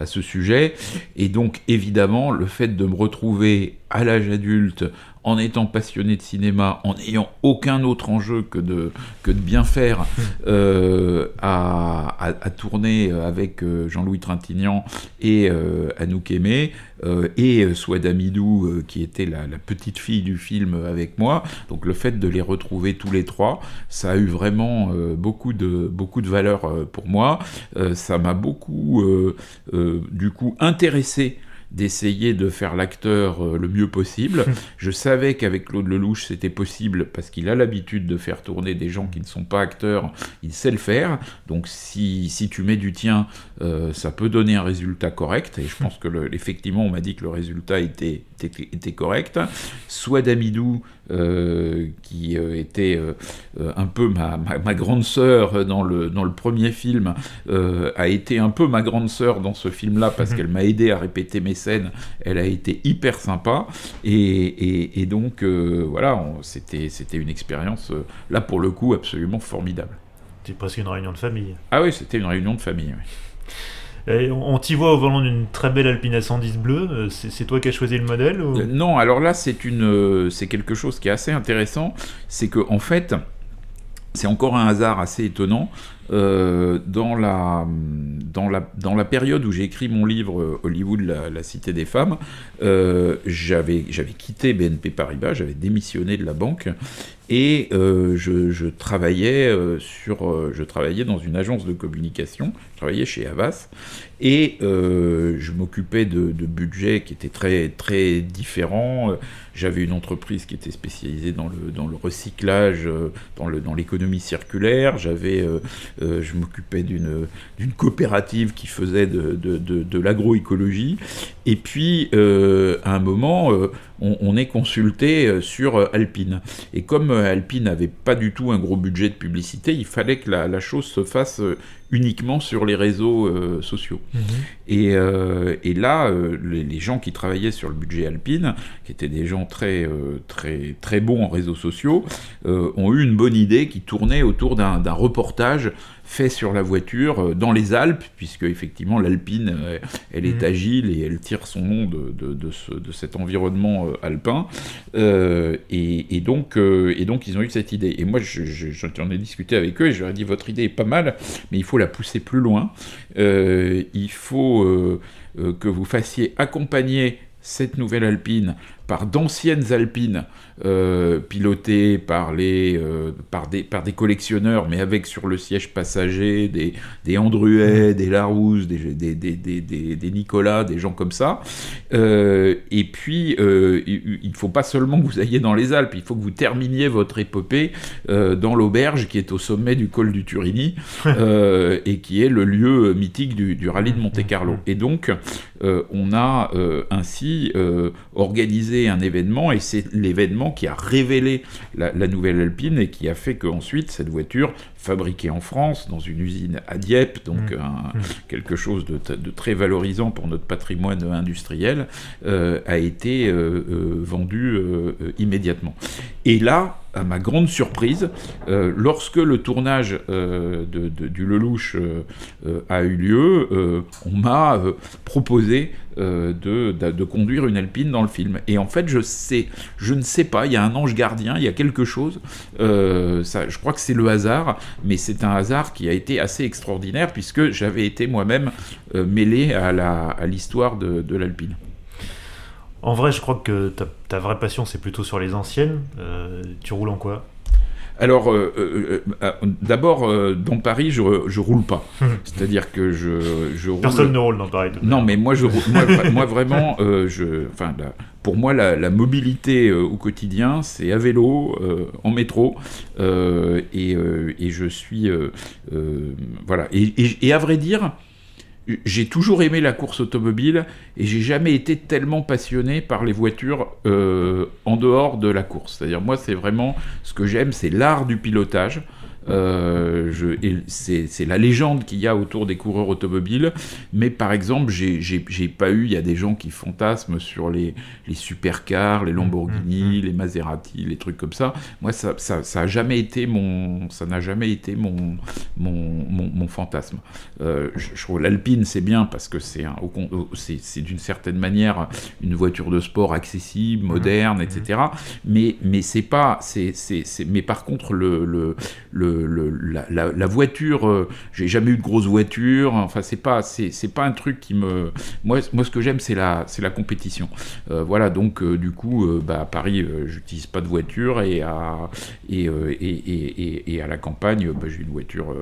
ce, sujet. Et donc, évidemment, le fait de me retrouver à l'âge adulte en étant passionné de cinéma, en n'ayant aucun autre enjeu que de, bien faire, euh, à, tourner avec euh, Jean-Louis Trintignant et euh, Anouk Aimé, euh, et Swad Amidou, qui était la, la, petite fille du film avec moi. Donc le fait de les retrouver tous les trois, ça a eu vraiment beaucoup, de, beaucoup de valeur pour moi. ça m'a beaucoup, du coup, intéressé d'essayer de faire l'acteur euh, le mieux possible. Je savais qu'avec Claude Lelouch, c'était possible parce qu'il a l'habitude de faire tourner des gens qui ne sont pas acteurs, il sait le faire. Donc si, si tu mets du tien, euh, ça peut donner un résultat correct. Et je pense que le, effectivement, on m'a dit que le résultat était, était, était correct. Soit d'Amidou, euh, qui était un peu ma, ma, grande sœur dans le, dans le premier film, a été un peu ma grande sœur dans ce film-là parce qu'elle m'a aidé à répéter mes scène, elle a été hyper sympa. Et, donc, euh, voilà, c'était une expérience, euh, là pour le coup, absolument formidable. C'était presque une réunion de famille. Ah oui, c'était une réunion de famille, on, t'y voit au volant d'une très belle Alpine A110 bleue. Euh, c'est toi qui as choisi le modèle Non, alors là, c'est une, c'est quelque chose qui est assez intéressant. C'est que en fait, c'est encore un hasard assez étonnant. Euh, dans, la, période où j'ai écrit mon livre euh, Hollywood, la, cité des femmes, euh, j'avais quitté BNP Paribas, j'avais démissionné de la banque et je travaillais dans une agence de communication, je travaillais chez Havas et je m'occupais de, de, budgets qui étaient très très différents. J'avais une entreprise qui était spécialisée dans le, dans le recyclage, dans l'économie dans circulaire. J'avais euh, je m'occupais d'une coopérative qui faisait de, de, de, l'agroécologie. Et puis, euh, à un moment, euh, on, est consulté sur Alpine. Et comme Alpine n'avait pas du tout un gros budget de publicité, il fallait que la, la chose se fasse uniquement sur les réseaux euh, sociaux. Mhm. Et, euh, et, là, euh, les, gens qui travaillaient sur le budget Alpine, qui étaient des gens très, très, très bons en réseaux sociaux, ont eu une bonne idée qui tournait autour d'un reportage fait sur la voiture euh, dans les Alpes, puisque effectivement l'Alpine, euh, elle est mm. agile et elle tire son nom de, de, de, cet environnement euh, alpin. et, donc, et donc ils ont eu cette idée. Et moi, j'en ai discuté avec eux et je leur ai dit, votre idée est pas mal, mais il faut la pousser plus loin. il faut que vous fassiez accompagner cette nouvelle Alpine par d'anciennes Alpines euh, pilotées par, les, euh, par, des, par des collectionneurs, mais avec sur le siège passager des, des Andruet, des Larousse, des, des, des, des, Nicolas, des gens comme ça. Euh, et puis, il ne faut pas seulement que vous ayez dans les Alpes, il faut que vous terminiez votre épopée dans l'auberge qui est au sommet du col du Turini et qui est le lieu mythique du, du rallye de Monte-Carlo. Et donc, on a ainsi organisé un événement, et c'est l'événement qui a révélé la, nouvelle Alpine et qui a fait qu'ensuite cette voiture, fabriquée en France, dans une usine à Dieppe, donc mmh. Mmh. quelque chose de, très valorisant pour notre patrimoine industriel, euh, a été euh, euh, vendue immédiatement. Et là, à ma grande surprise, lorsque le tournage de, du Lelouch a eu lieu, on m'a proposé de, de, conduire une Alpine dans le film. Et en fait, je sais, je ne sais pas, il y a un ange gardien, il y a quelque chose. ça, je crois que c'est le hasard, mais c'est un hasard qui a été assez extraordinaire puisque j'avais été moi-même mêlé à l'histoire de, de l'Alpine. En vrai, je crois que ta, vraie passion, c'est plutôt sur les anciennes. Euh, tu roules en quoi? Alors, euh, euh, d'abord, dans Paris, je, je roule pas. C'est-à-dire que je, je roule... Personne ne roule dans Paris. Non, mais moi, je, moi, moi vraiment, je, enfin, pour moi, la, mobilité au quotidien, c'est à vélo, en métro, et, et, je suis, voilà. Et, et, à vrai dire, j'ai toujours aimé la course automobile et j'ai jamais été tellement passionné par les voitures euh, en dehors de la course. C'est-à-dire moi c'est vraiment ce que j'aime, c'est l'art du pilotage. Euh, c'est la légende qu'il y a autour des coureurs automobiles. Mais par exemple, j'ai pas eu. Il y a des gens qui fantasment sur les, les supercars, les Lamborghini, mm, mm, mm. les Maserati, les trucs comme ça. Moi, ça, ça, ça a jamais été mon, ça n'a jamais été mon, mon, mon, fantasme. Euh, je, trouve l'Alpine c'est bien parce que c'est c'est d'une certaine manière une voiture de sport accessible, moderne, etc. Mais mais c'est pas, c'est mais par contre le, le, le la, voiture, euh, j'ai jamais eu de grosse voiture. Enfin, c'est pas, c'est, pas un truc qui me. Moi, moi ce que j'aime, c'est la, c'est la compétition. Euh, voilà, donc euh, du coup, bah, à Paris, j'utilise pas de voiture et à, et, et, et, à la campagne, bah, j'ai une voiture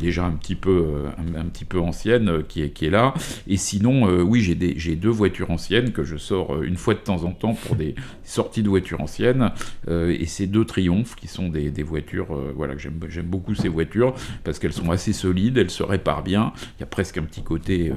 déjà un petit peu, un, petit peu ancienne qui est, qui est là. Et sinon, oui, j'ai, deux voitures anciennes que je sors une fois de temps en temps pour des sorties de voitures anciennes. et c'est deux Triomphes qui sont des, des voitures voilà, j'aime beaucoup ces voitures parce qu'elles sont assez solides, elles se réparent bien. Il y a presque un petit côté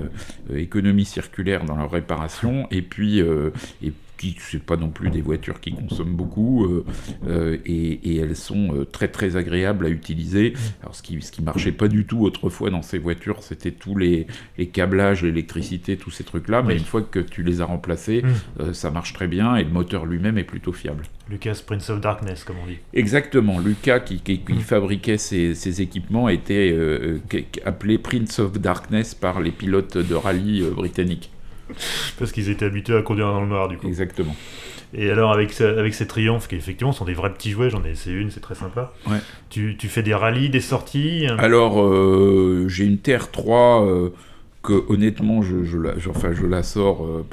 euh, économie circulaire dans leur réparation. Et puis, euh, et qui c'est pas non plus des voitures qui consomment beaucoup euh, euh, et, elles sont euh, très très agréables à utiliser. Alors ce qui ce qui marchait pas du tout autrefois dans ces voitures, c'était tous les, les câblages, l'électricité, tous ces trucs là. Mais une fois que tu les as remplacés, hmm. ça marche très bien et le moteur lui-même est plutôt fiable. Lucas Prince of Darkness, comme on dit. Exactement. Lucas, qui, qui, hmm. fabriquait ces, ces, équipements, était appelé Prince of Darkness par les pilotes de rallye britanniques. Parce qu'ils étaient habitués à conduire dans le noir, du coup. Exactement. Et alors, avec, avec ces triomphes, qui effectivement sont des vrais petits jouets, j'en ai essayé une, c'est très sympa. Ouais. Tu, tu, fais des rallyes, des sorties Alors, euh, j'ai une TR3 euh, que, honnêtement, je, je, la, enfin, je la sors euh,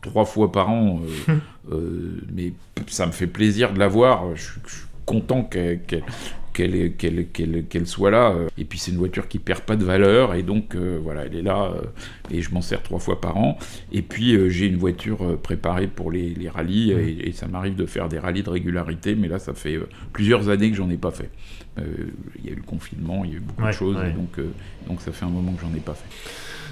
trois fois par an, mais ça me fait plaisir de la voir. Je, content qu'elle soit là. Euh. Et puis c'est une voiture qui perd pas de valeur et donc euh, voilà, elle est là euh, et je m'en sers trois fois par an. Et puis j'ai une voiture préparée pour les, les rallyes et, ça m'arrive de faire des rallyes de régularité, mais là ça fait plusieurs années que j'en ai pas fait. Il y a eu le confinement, il y a eu beaucoup de choses, donc, donc ça fait un moment que j'en ai pas fait.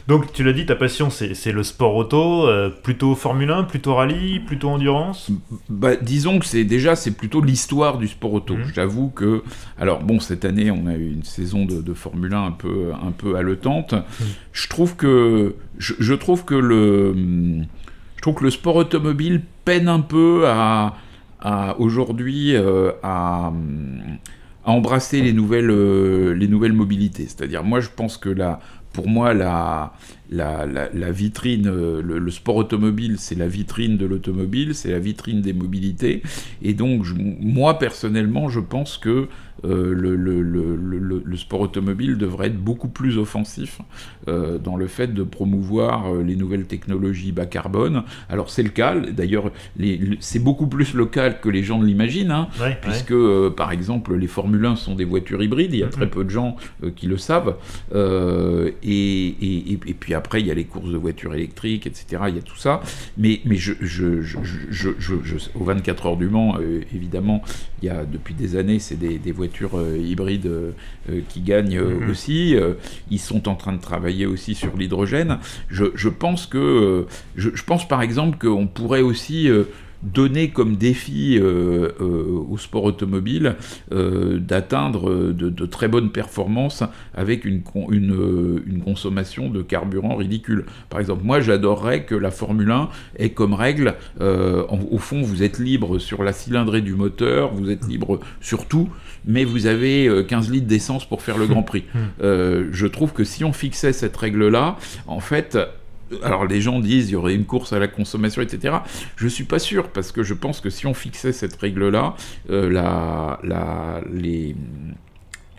Donc tu l'as dit, ta passion c'est le sport auto, euh, plutôt Formule 1, plutôt rallye, plutôt endurance? Bah, Disons que c'est déjà c'est plutôt l'histoire du sport auto. Mhm. J'avoue que, alors bon, cette année on a eu une saison de, Formule 1 un peu, un peu haletante. Mhm. Je trouve que, je, trouve que le, je trouve que le sport automobile peine un peu à, à aujourd'hui euh, à à embrasser les nouvelles, euh, les nouvelles mobilités. C'est-à-dire, moi, je pense que la, pour moi, la, vitrine, euh, le, sport automobile, c'est la vitrine de l'automobile, c'est la vitrine des mobilités. Et donc, moi, personnellement, je pense que le, le, le, le, sport automobile devrait être beaucoup plus offensif dans le fait de promouvoir les nouvelles technologies bas carbone. Alors c'est le cas, d'ailleurs c'est beaucoup plus local que les gens ne l'imaginent, hein, puisque par exemple les Formule 1 sont des voitures hybrides, il y a très peu de gens qui le savent, et, et, et, puis après il y a les courses de voitures électriques, etc. Il y a tout ça, mais, mais je, je, je, je aux 24 heures du Mans, évidemment, il y a depuis des années, c'est des, des, voitures hybrides qui gagnent mm-hmm. aussi. ils sont en train de travailler aussi sur l'hydrogène. Je, pense que, je, pense par exemple qu'on pourrait aussi donner comme défi euh, euh, au sport automobile euh, d'atteindre de, très bonnes performances avec une, une, consommation de carburant ridicule. Par exemple, moi j'adorerais que la Formule 1 ait comme règle, au fond vous êtes libre sur la cylindrée du moteur, vous êtes libre sur tout, mais vous avez 15 litres d'essence pour faire le Grand Prix. je trouve que si on fixait cette règle-là, en fait, alors les gens disent il y aurait une course à la consommation, etc. Je suis pas sûr parce que je pense que si on fixait cette règle-là, euh, la, la, les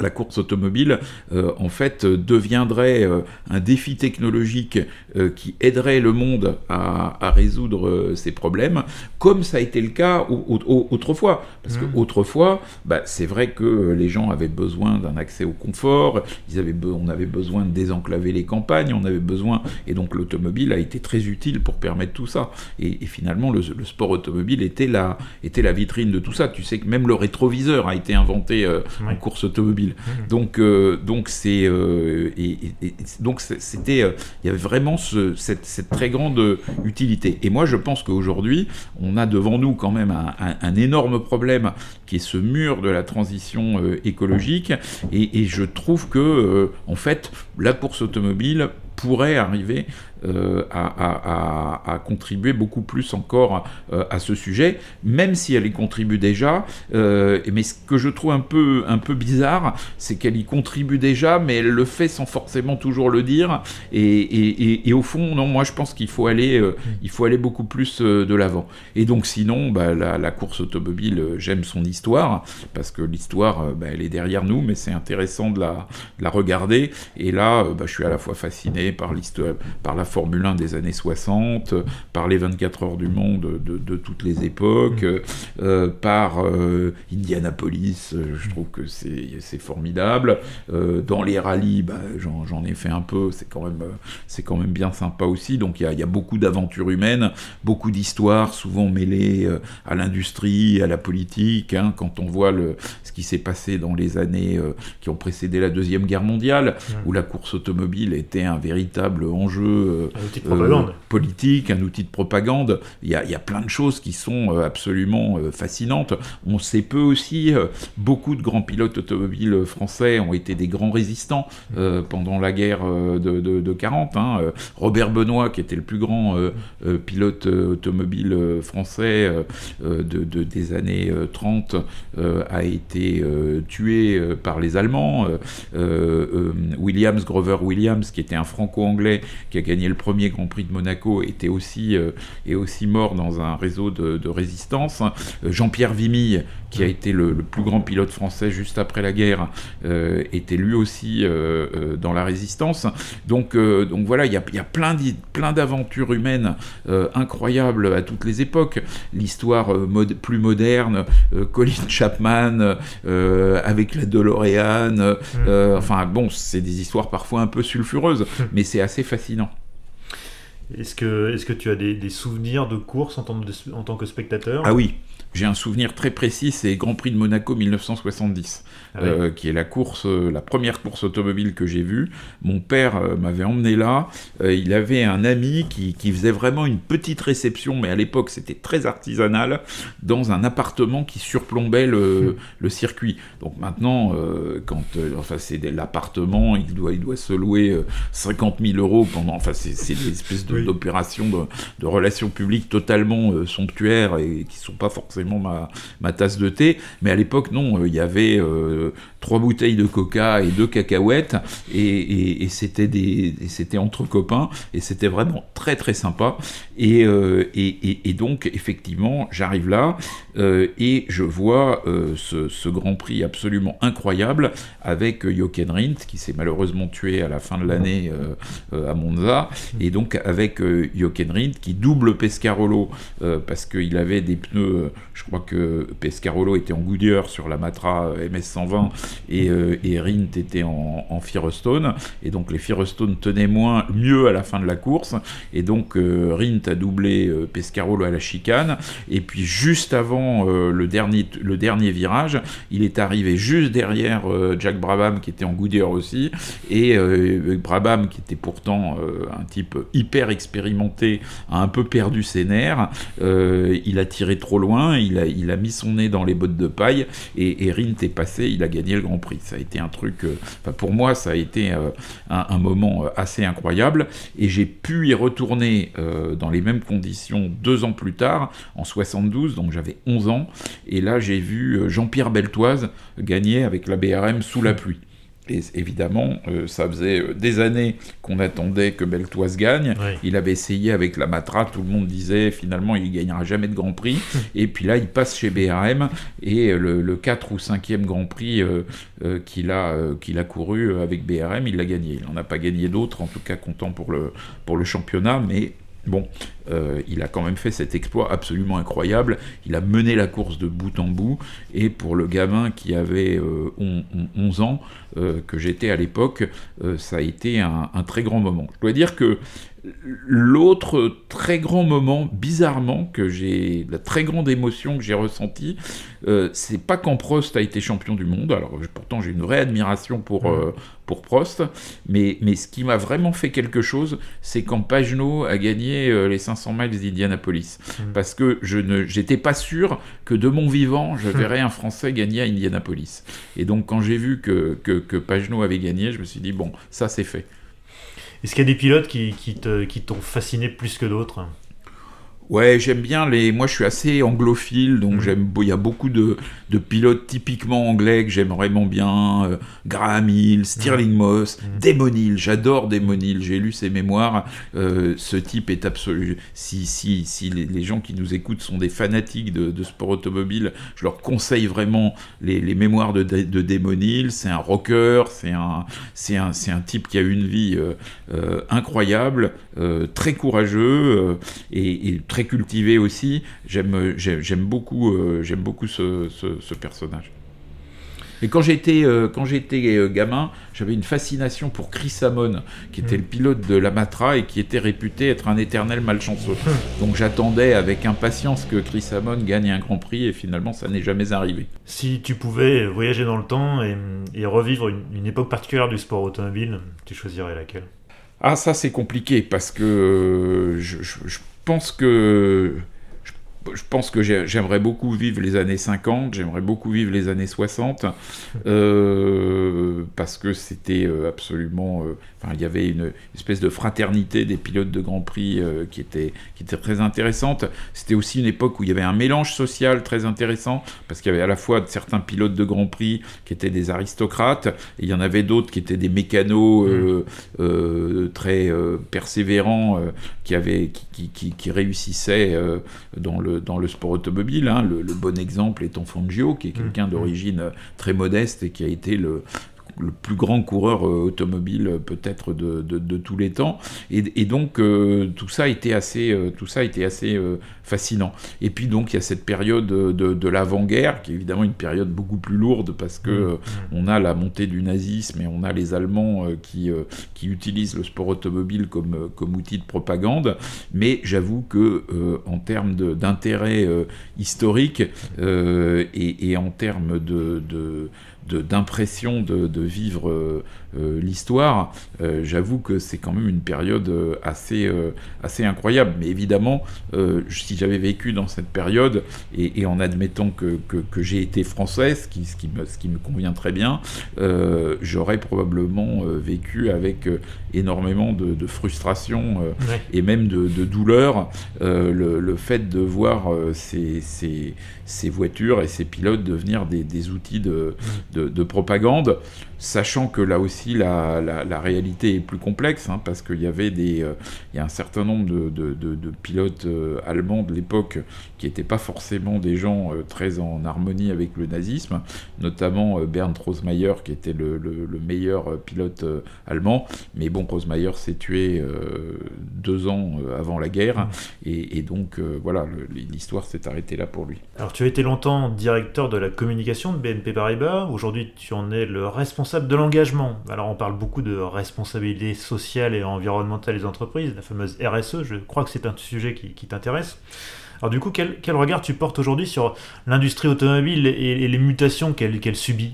la course automobile, euh, en fait, deviendrait euh, un défi technologique euh, qui aiderait le monde à, résoudre ces problèmes, comme ça a été le cas autrefois. Parce que mmh. autrefois, bah, c'est vrai que les gens avaient besoin d'un accès au confort, ils avaient on avait besoin de désenclaver les campagnes, on avait besoin, et donc l'automobile a été très utile pour permettre tout ça. Et, finalement, le, sport automobile était la, était la vitrine de tout ça. Tu sais que même le rétroviseur a été inventé en course automobile. Mmh. Donc, euh, donc c'est, euh, et, donc c'était, euh, il y avait vraiment cette, très grande utilité. Et moi, je pense qu'aujourd'hui, on a devant nous quand même un, énorme problème qui est ce mur de la transition écologique. Et, je trouve que, en fait, la course automobile pourrait arriver euh, à, contribuer beaucoup plus encore euh, à ce sujet, même si elle y contribue déjà. Euh, mais ce que je trouve un peu, un peu bizarre, c'est qu'elle y contribue déjà, mais elle le fait sans forcément toujours le dire. Et, au fond, non, moi je pense qu'il faut aller, il faut aller beaucoup plus de l'avant. Et donc sinon, bah, la, course automobile, j'aime son histoire, parce que l'histoire, bah, elle est derrière nous, mais c'est intéressant de la, la, regarder. Et là, bah, je suis à la fois fasciné par l'histoire, par la Formule 1 des années 60, par les 24 heures du monde de, toutes les époques, mm. euh, par euh, Indianapolis, euh, je trouve que c'est formidable. dans les rallyes, bah, j'en ai fait un peu, c'est quand, même, quand même bien sympa aussi. Donc il y a, beaucoup d'aventures humaines, beaucoup d'histoires, souvent mêlées à l'industrie, à la politique. Hein, quand on voit le, ce qui s'est passé dans les années qui ont précédé la Deuxième Guerre mondiale, où la course automobile était un véritable enjeu euh, politique, un outil de propagande. Il y, a, plein de choses qui sont euh, absolument euh, fascinantes. On sait peu aussi, beaucoup de grands pilotes automobiles français ont été des grands résistants pendant la guerre de, 40. Hein. Robert Benoît, qui était le plus grand pilote automobile français de, des années 30, a été tué par les Allemands. Williams, Grover Williams, qui était un franco-anglais, qui a gagné le premier Grand Prix de Monaco, était aussi, euh, est aussi mort dans un réseau de, résistance. Euh, Jean-Pierre Vimille, qui a été le, plus grand pilote français juste après la guerre, euh, était lui aussi dans la résistance. Donc, donc voilà, il y a, y a plein d'aventures humaines incroyables à toutes les époques. L'histoire plus moderne, Colin Chapman avec la DeLorean, mmh. enfin bon, c'est des histoires parfois un peu sulfureuses, mmh. mais c'est assez fascinant. Est-ce que, tu as des, souvenirs de course en tant, en tant que spectateur? Ah oui, j'ai un souvenir très précis, c'est Grand Prix de Monaco 1970, ah euh, qui est la course, euh, la première course automobile que j'ai vue. Mon père euh, m'avait emmené là. il avait un ami qui, faisait vraiment une petite réception, mais à l'époque c'était très artisanal, dans un appartement qui surplombait le, hmm. circuit. Donc maintenant, quand, enfin c'est l'appartement, il doit, il doit se louer 50 000 euros pendant, enfin c'est des espèces d'opérations de, relations publiques totalement somptuaires et qui sont pas forcément ma, ma tasse de thé. Mais à l'époque, non, il y avait trois bouteilles de coca et deux cacahuètes. Et, c'était c'était entre copains. Et c'était vraiment très très sympa. Et, euh, et, donc effectivement j'arrive là euh, et je vois euh, ce, Grand Prix absolument incroyable avec Jochen Rindt qui s'est malheureusement tué à la fin de l'année à Monza. Et donc avec Jochen Rindt qui double Pescarolo parce qu'il avait des pneus je crois que Pescarolo était en Goodyear sur la Matra MS 120 et, et Rindt était en, Firestone. Et donc les Firestone tenaient moins mieux à la fin de la course. Et donc Rindt a doublé Pescarolo à la chicane. Et puis juste avant euh, le, dernier, le dernier virage, il est arrivé juste derrière euh, Jack Brabham qui était en Goodyear aussi, et euh, Brabham qui était pourtant un type hyper expérimenté, a un peu perdu ses nerfs, il a tiré trop loin, il a, mis son nez dans les bottes de paille, et, Rint est passé, a gagné le Grand Prix. Ça a été un truc, pour moi, ça a été un, un, moment assez incroyable, et j'ai pu y retourner dans les mêmes conditions deux ans plus tard, en 72, donc j'avais 11 ans, et là j'ai vu euh, Jean-Pierre Beltoise gagner avec la BRM sous la pluie. Et évidemment, euh, ça faisait euh, des années qu'on attendait que Beltoise gagne. Il avait essayé avec la Matra, tout le monde disait finalement il gagnera jamais de Grand Prix. et puis là, il passe chez BRM et le, 4 ou 5e Grand Prix qu'il a, qu'il a couru avec BRM, il l'a gagné. Il n'en a pas gagné d'autres, en tout cas content pour le, pour le championnat, mais Bon, euh, il a quand même fait cet exploit absolument incroyable. Il a mené la course de bout en bout. Et pour le gamin qui avait 11 euh, ans, euh, que j'étais à l'époque, ça a été un, très grand moment. Je dois dire que L'autre très grand moment, bizarrement, que j'ai, la très grande émotion que j'ai ressentie, euh, c'est pas quand Prost a été champion du monde. Alors pourtant j'ai une vraie admiration pour, mmh. euh, pour Prost, mais, mais ce qui m'a vraiment fait quelque chose, c'est quand Pagenaud a gagné euh, les 500 miles d'Indianapolis. Mmh. Parce que je ne, j'étais pas sûr que de mon vivant, je mmh. verrais un Français gagner à Indianapolis. Et donc quand j'ai vu que, que, que Pagenaud avait gagné, je me suis dit, bon, ça c'est fait. Est-ce qu'il y a des pilotes qui, qui t'ont fasciné plus que d'autres? Ouais, j'aime bien les. Moi, je suis assez anglophile, donc mm. j'aime. Il y a beaucoup de, de, pilotes typiquement anglais que j'aime vraiment bien. Euh, Graham Hill, Stirling mm. Moss, mm. Damon Hill. J'adore Damon Hill. J'ai lu ses mémoires. Euh, ce type est absolu. Si, si, si les, gens qui nous écoutent sont des fanatiques de, de sport automobile, je leur conseille vraiment les, les mémoires de, de, Damon Hill. C'est un rocker. C'est un, c'est un, c'est un type qui a une vie euh, incroyable, très courageux et, et très cultivé aussi. J'aime, j'aime, beaucoup, euh, j'aime beaucoup ce, ce, personnage. Et quand j'étais, euh, quand j'étais euh, gamin, j'avais une fascination pour Chris Amon, qui était le pilote de la Matra et qui était réputé être un éternel malchanceux. Donc j'attendais avec impatience que Chris Amon gagne un Grand Prix et finalement ça n'est jamais arrivé. Si tu pouvais voyager dans le temps et, et revivre une, époque particulière du sport automobile, tu choisirais laquelle? Ah ça c'est compliqué parce que je je pense que j'aimerais beaucoup vivre les années 50, j'aimerais beaucoup vivre les années 60, euh, parce que c'était euh, absolument... Euh, enfin, il y avait une espèce de fraternité des pilotes de Grand Prix qui, était, qui était très intéressante. C'était aussi une époque où il y avait un mélange social très intéressant, parce qu'il y avait à la fois certains pilotes de Grand Prix qui étaient des aristocrates, et il y en avait d'autres qui étaient des mécanos mmh. très persévérants, qui, avaient, qui, qui, qui réussissaient dans le dans le sport automobile. Hein. Le, bon exemple étant Fangio, qui est quelqu'un mmh. d'origine très modeste et qui a été le, le plus grand coureur euh, automobile euh, peut-être de, de, tous les temps. Et, donc euh, tout ça a été assez, tout ça a été assez fascinant. Et puis donc il y a cette période de, de l'avant-guerre qui est évidemment une période beaucoup plus lourde parce que mmh. on a la montée du nazisme et on a les Allemands qui, qui utilisent le sport automobile comme, comme outil de propagande. Mais j'avoue que en termes d'intérêt historique et, et, en termes de d'impression de, de, vivre euh, euh, l'histoire, euh, j'avoue que c'est quand même une période assez, assez incroyable. Mais évidemment, si j'avais vécu dans cette période, et, en admettant que, que, j'ai été français, ce qui, ce, qui me, ce qui me convient très bien, j'aurais probablement vécu avec énormément de, de frustration et même de, de douleur le, le, fait de voir ces, ces, ces, voitures et ces pilotes devenir des, des outils de, de, propagande, sachant que là aussi la, la, réalité est plus complexe, hein, parce qu'il y avait des, euh, il y a un certain nombre de, de, pilotes euh, allemands de l'époque qui n'étaient pas forcément des gens euh, très en harmonie avec le nazisme, notamment Bernd Rosmayer qui était le, le, meilleur pilote allemand, mais bon, Rosmayer s'est tué deux ans avant la guerre, mmh. et, et, donc voilà, l'histoire s'est arrêtée là pour lui. Alors tu as été longtemps directeur de la communication de BNP Paribas, aujourd'hui tu en es le responsable de l'engagement. Alors on parle beaucoup de responsabilité sociale et environnementale des entreprises, la fameuse RSE, je crois que c'est un sujet qui, t'intéresse. Alors du coup, quel, regard tu portes aujourd'hui sur l'industrie automobile et, les mutations qu'elle subit?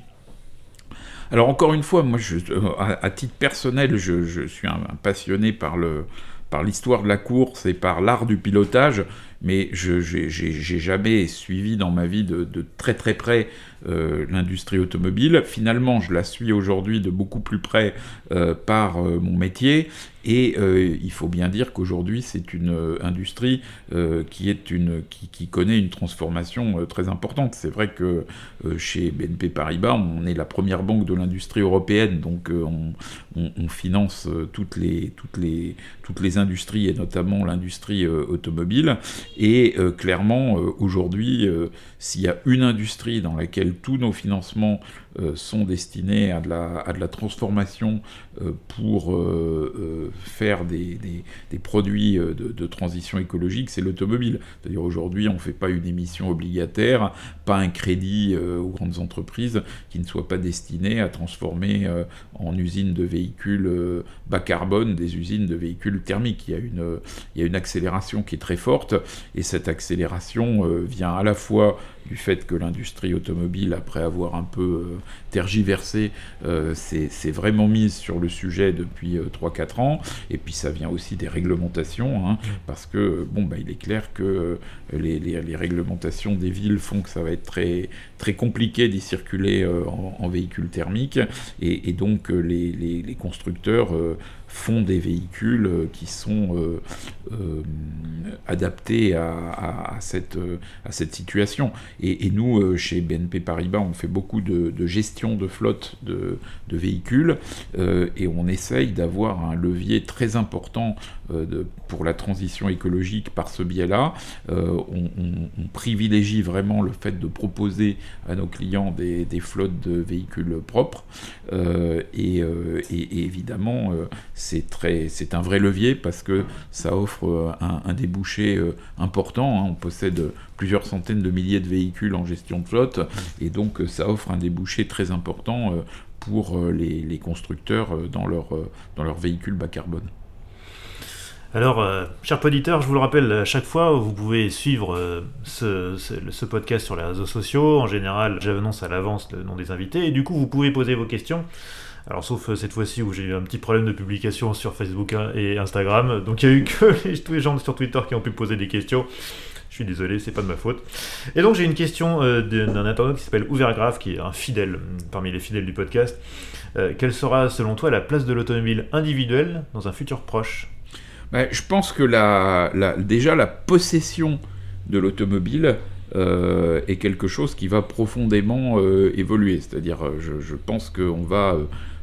Alors encore une fois, moi, euh, à, titre personnel, je, suis un, passionné par l'histoire de la course et par l'art du pilotage, mais je j'ai jamais suivi dans ma vie de très très près euh, l'industrie automobile. Finalement, je la suis aujourd'hui de beaucoup plus près euh, par euh, mon métier. Et il faut bien dire qu'aujourd'hui, c'est une industrie qui, est une, qui, connaît une transformation très importante. C'est vrai que chez BNP Paribas, on est la première banque de l'industrie européenne, donc on, on, finance toutes les, toutes, les, toutes les industries, et notamment l'industrie automobile. Et clairement, aujourd'hui, s'il y a une industrie dans laquelle tous nos financements sont destinés à de la, à de la transformation euh, pour euh, faire des, des, produits de, de, transition écologique, c'est l'automobile. C'est-à-dire aujourd'hui, on ne fait pas une émission obligataire, pas un crédit aux grandes entreprises qui ne soit pas destiné à transformer en usines de véhicules bas carbone des usines de véhicules thermiques. Il y a une, il y a une accélération qui est très forte et cette accélération vient à la fois du fait que l'industrie automobile, après avoir un peu euh, tergiversé, euh, s'est vraiment mise sur le sujet depuis 3-4 euh, ans. Et puis ça vient aussi des réglementations, hein, parce que bon, bah, il est clair que les, les, réglementations des villes font que ça va être très, très compliqué d'y circuler en, en, véhicule thermique. Et, et donc les, les constructeurs font des véhicules euh, qui sont euh, euh, adaptés à, cette, à cette situation. Et, nous, chez BNP Paribas, on fait beaucoup de, gestion de flotte de, véhicules et on essaye d'avoir un levier très important pour la transition écologique par ce biais-là. On, privilégie vraiment le fait de proposer à nos clients des, flottes de véhicules propres et, évidemment c'est très, c'est un vrai levier parce que ça offre euh, un, débouché euh, important. Hein. On possède plusieurs centaines de milliers de véhicules en gestion de flotte et donc euh, ça offre un débouché très important pour les, constructeurs dans leur, dans leurs véhicules bas carbone. Alors, chers auditeurs, je vous le rappelle à chaque fois, vous pouvez suivre ce, ce, podcast sur les réseaux sociaux. En général, j'annonce à l'avance le nom des invités et du coup, vous pouvez poser vos questions. Alors sauf euh, cette fois-ci où j'ai eu un petit problème de publication sur Facebook hein, et Instagram, donc il y a eu que tous les gens sur Twitter qui ont pu poser des questions. Je suis désolé, c'est pas de ma faute. Et donc j'ai une question euh, d'un internaute qui s'appelle Ouvergraph, qui est un fidèle parmi les fidèles du podcast. Euh, quelle sera selon toi la place de l'automobile individuelle dans un futur proche? Bah, Je pense que déjà la possession de l'automobile est quelque chose qui va profondément évoluer. C'est-à-dire, je, je, pense qu'on va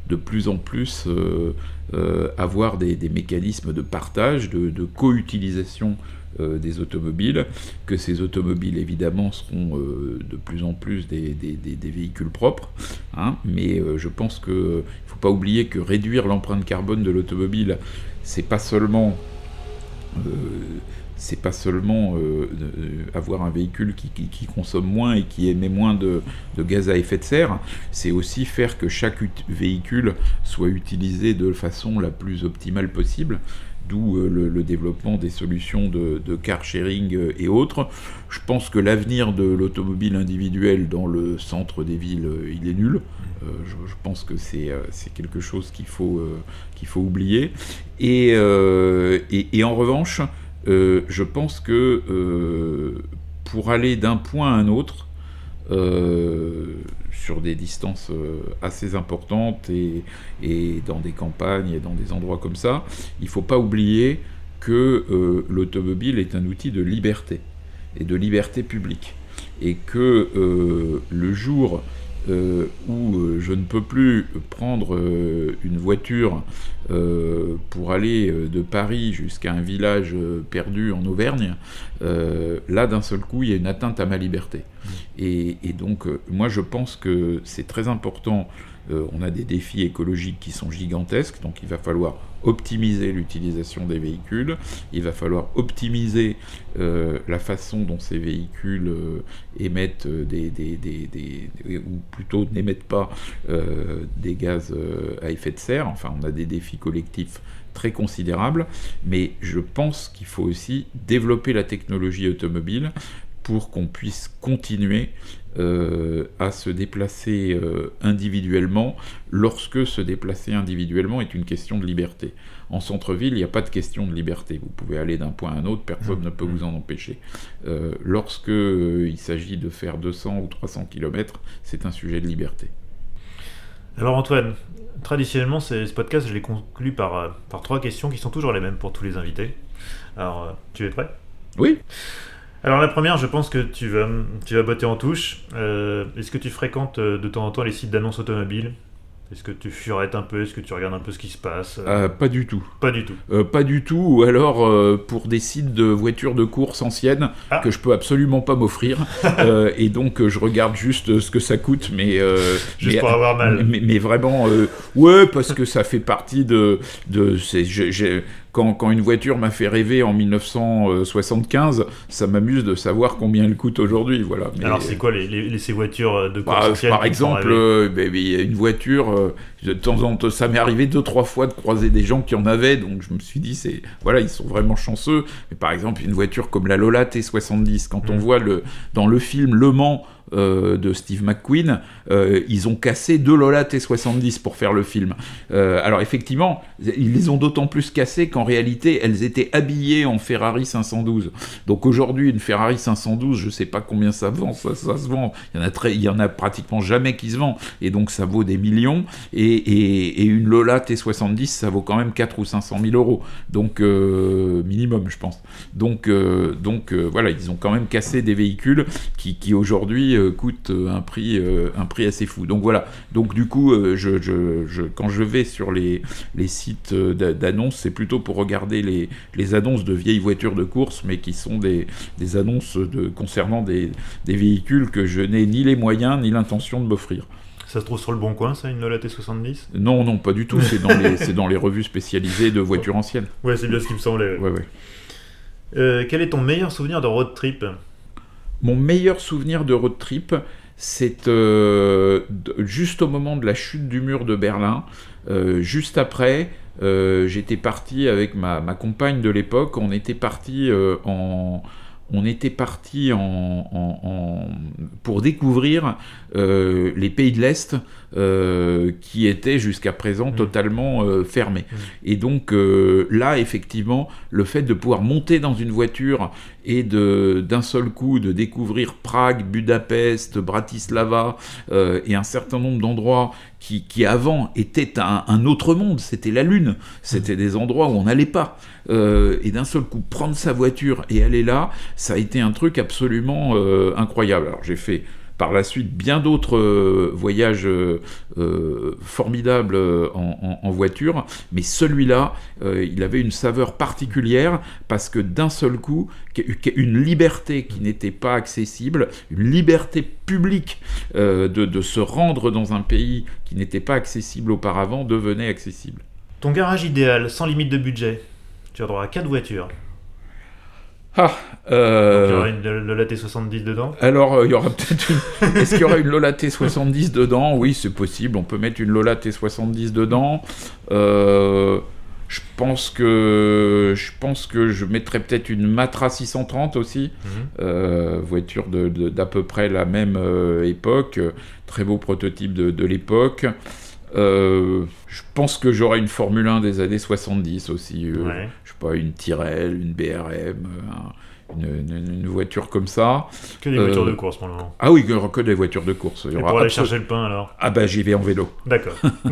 de plus en plus euh, euh, avoir des, mécanismes de partage, de, co-utilisation euh, des automobiles, que ces automobiles évidemment seront de plus en plus des, véhicules propres, hein, mais je pense qu'il ne faut pas oublier que réduire l'empreinte carbone de l'automobile, c'est pas seulement c'est pas seulement euh, avoir un véhicule qui, consomme moins et qui émet moins de, gaz à effet de serre, c'est aussi faire que chaque véhicule soit utilisé de façon la plus optimale possible. d'où le, développement des solutions de, car sharing et autres. Je pense que l'avenir de l'automobile individuelle dans le centre des villes, il est nul. Je, pense que c'est quelque chose qu'il faut, qu'il faut oublier. Et, en revanche, je pense que pour aller d'un point à un autre, sur des distances euh, assez importantes et, et, dans des campagnes et dans des endroits comme ça, il ne faut pas oublier que euh, l'automobile est un outil de liberté et de liberté publique. Et que euh, le jour euh, où euh, je ne peux plus prendre euh, une voiture pour aller de Paris jusqu'à un village perdu en Auvergne, là d'un seul coup il y a une atteinte à ma liberté. Mmh. Et, et donc moi je pense que c'est très important euh, on a des défis écologiques qui sont gigantesques, donc il va falloir optimiser l'utilisation des véhicules, il va falloir optimiser euh, la façon dont ces véhicules euh, émettent des, ou plutôt n'émettent pas des gaz à effet de serre. Enfin, on a des défis collectifs très considérables, mais je pense qu'il faut aussi développer la technologie automobile pour qu'on puisse continuer euh, à se déplacer euh, individuellement lorsque se déplacer individuellement est une question de liberté. En centre-ville, il n'y a pas de question de liberté. Vous pouvez aller d'un point à un autre, personne ne peut vous en empêcher. Euh, lorsque il s'agit de faire 200 ou 300 km, c'est un sujet de liberté. Alors Antoine, traditionnellement, ce podcast, je l'ai conclu par, par trois questions qui sont toujours les mêmes pour tous les invités. Alors, tu es prêt? Oui. Alors la première, je pense que tu vas, tu vas botter en touche. Euh, est-ce que tu fréquentes euh, de temps en temps les sites d'annonces automobiles? Est-ce que tu furettes un peu? Est-ce que tu regardes un peu ce qui se passe? Euh Pas du tout. Pas du tout. pas du tout. Ou alors pour des sites de voitures de course anciennes ah. que je peux absolument pas m'offrir. et donc je regarde juste ce que ça coûte. Mais, juste pour avoir mal. Mais, vraiment, ouais, parce que ça fait partie de. de quand, une voiture m'a fait rêver en 1975, ça m'amuse de savoir combien elle coûte aujourd'hui. Voilà. Alors c'est quoi les, ces voitures de bah, Par exemple, euh, y a une voiture, euh, de temps en temps, ça m'est arrivé deux, trois fois de croiser des gens qui en avaient, donc je me suis dit, c'est voilà, ils sont vraiment chanceux. Mais par exemple, une voiture comme la Lola T70, quand on mm. voit le, dans le film Le Mans, euh, de Steve McQueen, euh, ils ont cassé deux Lola T70 pour faire le film. Euh, alors effectivement, ils les ont d'autant plus cassées qu'en réalité, elles étaient habillées en Ferrari 512. Donc aujourd'hui, une Ferrari 512, je sais pas combien ça vend, ça, ça se vend. Il y en a très, il y en a pratiquement jamais qui se vend, et donc ça vaut des millions. Et, une Lola T70, ça vaut quand même 4 ou 500 000 euros, donc minimum, je pense. Donc, donc voilà, ils ont quand même cassé des véhicules qui, qui aujourd'hui euh, coûte euh, un prix, euh, un prix assez fou. Donc voilà, donc du coup, je, je, quand je vais sur les, les sites d'annonces, c'est plutôt pour regarder les, les, annonces de vieilles voitures de course, mais qui sont des, des annonces de, concernant des, des véhicules que je n'ai ni les moyens ni l'intention de m'offrir. Ça se trouve sur le bon coin, ça, une Lola T70 Non, non, pas du tout. C'est dans, les, dans les revues spécialisées de voitures anciennes. Ouais, c'est bien ce qui me semblait. Ouais, ouais. quel est ton meilleur souvenir de road trip? Mon meilleur souvenir de road trip, c'est euh, juste au moment de la chute du mur de Berlin. Euh, juste après, euh, j'étais parti avec ma, compagne de l'époque. On était parti en on était parti en, pour découvrir les pays de l'Est qui étaient jusqu'à présent mmh. totalement fermés. Mmh. Et donc là, effectivement, le fait de pouvoir monter dans une voiture et de d'un seul coup de découvrir Prague, Budapest, Bratislava euh, et un certain nombre d'endroits qui, qui, avant étaient un, autre monde, c'était la Lune, c'était des endroits où on n'allait pas. Euh, et d'un seul coup prendre sa voiture et aller là, ça a été un truc absolument euh, incroyable. Alors j'ai fait par la suite bien d'autres euh, voyages euh, euh, formidables en, voiture, mais celui-là, il avait une saveur particulière parce que d'un seul coup, une liberté qui n'était pas accessible, une liberté publique de, de se rendre dans un pays qui n'était pas accessible auparavant devenait accessible. Ton garage idéal, sans limite de budget, tu as droit à 4 voitures. Ah, euh... il y aura une Lola T70 dedans Alors, euh, il y aura peut-être une. Est-ce qu'il y aura une Lola T70 dedans? Oui, c'est possible. On peut mettre une Lola T70 dedans. Euh... je pense que je pense que je mettrais peut-être une Matra 630 aussi, Mhm. euh, voiture de, de- d'à peu près la même euh, époque, très beau prototype de, de l'époque. Euh, je pense que j'aurais une Formule 1 des années 70 aussi. euh, Ouais. Je sais pas, une Tyrrell, une BRM, euh, un- une, une- une voiture comme ça. Que des Euh, voitures de course pour le moment. Ah oui, que, que des voitures de course. Il y Et aura pour aller chercher le pain alors? Ah bah j'y vais en vélo. D'accord.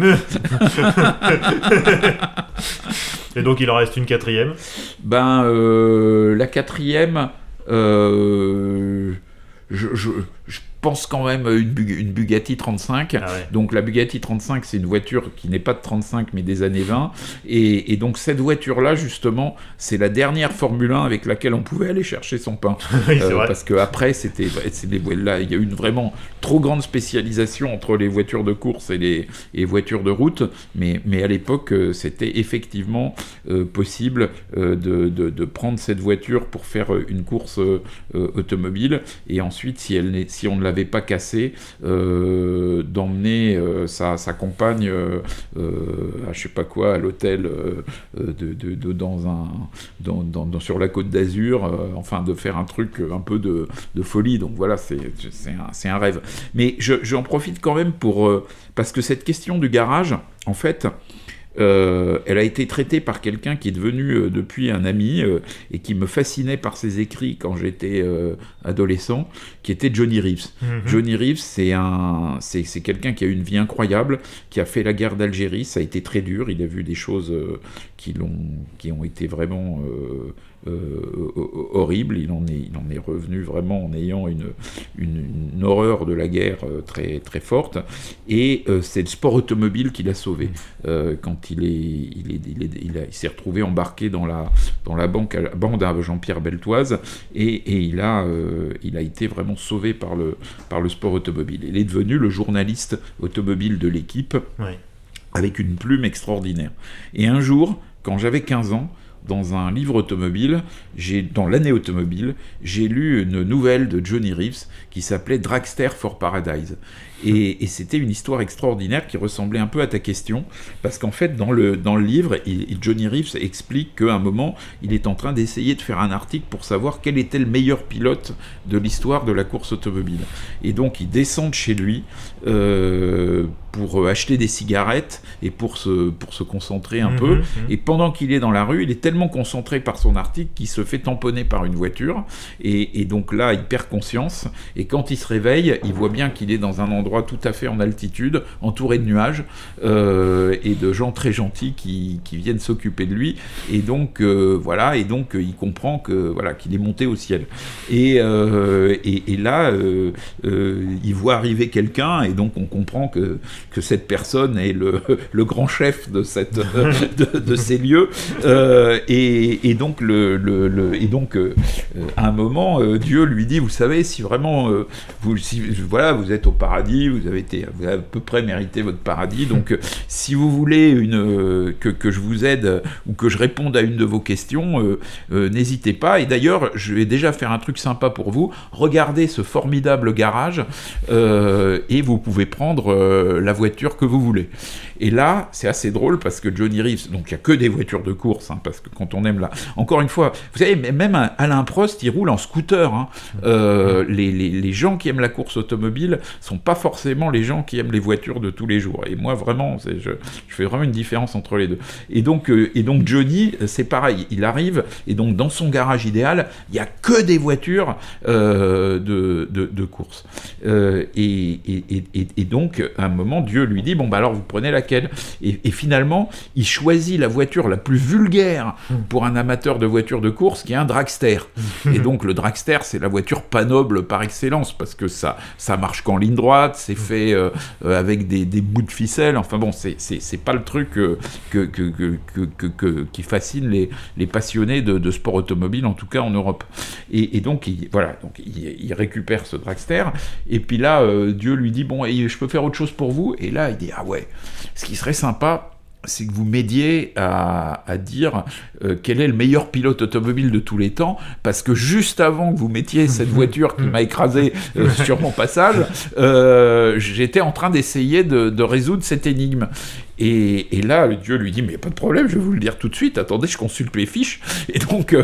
Et donc il en reste une quatrième? Ben, euh, la quatrième, euh, je, je- je pense quand même une, une Bugatti 35. Ah ouais. Donc la Bugatti 35, c'est une voiture qui n'est pas de 35 mais des années 20. Et, et donc cette voiture-là, justement, c'est la dernière Formule 1 avec laquelle on pouvait aller chercher son pain. oui, Euh, vrai. parce que après, c'était c'est les- là, il y a eu une vraiment trop grande spécialisation entre les voitures de course et les, et voitures de route. Mais, mais à l'époque, euh, c'était effectivement euh, possible euh, de, de- de prendre cette voiture pour faire une course automobile et ensuite, si, elle n'est- si on ne l'avait pas cassée, euh, d'emmener euh, sa, compagne euh, à je sais pas quoi à l'hôtel de, dans sur la côte d'Azur, enfin de faire un truc un peu de, folie. Donc voilà, c'est un, rêve. Mais je- j'en profite quand même pour parce que cette question du garage, en fait. Euh, elle a été traitée par quelqu'un qui est devenu euh, depuis un ami euh, et qui me fascinait par ses écrits quand j'étais adolescent, qui était Johnny Reeves. Mhm. Johnny Reeves, c'est un, c'est, quelqu'un qui a eu une vie incroyable, qui a fait la guerre d'Algérie. Ça a été très dur. Il a vu des choses qui l'ont, qui ont été vraiment euh, euh, ho- horribles. Il en est, il en est revenu vraiment en ayant une, une, une horreur de la guerre euh, très, très forte. Et euh, c'est le sport automobile qui l'a sauvé. Euh, quand il est, il est, il est- il a- il s'est retrouvé embarqué dans la, dans la banque, bande à Jean-Pierre Beltoise, et, et il a, euh, il a été vraiment sauvé par le, par le sport automobile. Il est devenu le journaliste automobile de l'équipe avec une plume extraordinaire. Et un jour, quand j'avais 15 ans, dans un livre automobile, j'ai dans l'année automobile, j'ai lu une nouvelle de Johnny Reeves qui s'appelait Dragster for Paradise. Et, et c'était une histoire extraordinaire qui ressemblait un peu à ta question, parce qu'en fait, dans le, dans le livre, il- Johnny Reeves explique qu'à un moment, il est en train d'essayer de faire un article pour savoir quel était le meilleur pilote de l'histoire de la course automobile. Et donc, il descend de chez lui euh, pour acheter des cigarettes et pour se, pour se concentrer un Mhm, peu. mhm. Et pendant qu'il est dans la rue, il est tellement concentré par son article qu'il se fait tamponner par une voiture. Et, et donc là, il perd conscience. Et quand il se réveille, il voit bien qu'il est dans un endroit tout à fait en altitude, entouré de nuages euh, et de gens très gentils qui, qui viennent s'occuper de lui. Et donc euh, voilà, et donc euh, il comprend que voilà qu'il est monté au ciel. Et, et, et là, il voit arriver quelqu'un, et donc on comprend que, que cette personne est le, le grand chef de, cette, de, de ces lieux. Et, et donc, le, le- le- et donc à un moment, Dieu lui dit, vous savez, si vraiment vous, si, voilà, vous êtes au paradis, vous avez, été, à peu près mérité votre paradis, donc euh, si vous voulez euh, que, que je vous aide euh, ou que je réponde à une de vos questions, n'hésitez pas. Et d'ailleurs, je vais déjà faire un truc sympa pour vous. Regardez ce formidable garage et vous pouvez prendre la voiture que vous voulez. Et là, c'est assez drôle parce que Johnny Reeves, donc il n'y a que des voitures de course, hein, parce que quand on aime là, encore une fois, vous savez, même Alain Prost, il roule en scooter. hein. Euh, les, les- les gens qui aiment la course automobile sont pas forcément les gens qui aiment les voitures de tous les jours. Et moi, vraiment, je, je fais vraiment une différence entre les deux. Et donc, euh, et donc Johnny, c'est pareil, il arrive, et donc dans son garage idéal, il n'y a que des voitures euh, de, de, de course. Et, et, et- et- donc, à un moment, Dieu lui dit, bon, bah alors vous prenez laquelle et, et finalement, il choisit la voiture la plus vulgaire pour un amateur de voitures de course, qui est un dragster. et donc, le dragster, c'est la voiture pas noble par excellence, parce que ça, ça marche qu'en ligne droite, c'est fait euh, euh, avec des, des bouts de ficelle, enfin bon, c'est- pas le truc euh, que, que, que, que- qui fascine les, les passionnés de, de sport automobile, en tout cas en Europe. Et, et donc, il, voilà, donc il, il récupère ce dragster, et puis là, euh, Dieu lui dit, bon, je peux faire autre chose pour vous? Et là, il dit, ah ouais, ce qui serait sympa, c'est que vous m'aidiez à, dire euh, quel est le meilleur pilote automobile de tous les temps, parce que juste avant que vous mettiez cette voiture qui m'a écrasé euh, sur mon passage, euh, j'étais en train d'essayer de, résoudre cette énigme. Et, là, Dieu lui dit, mais pas de problème, je vais vous le dire tout de suite, attendez, je consulte les fiches. Et donc,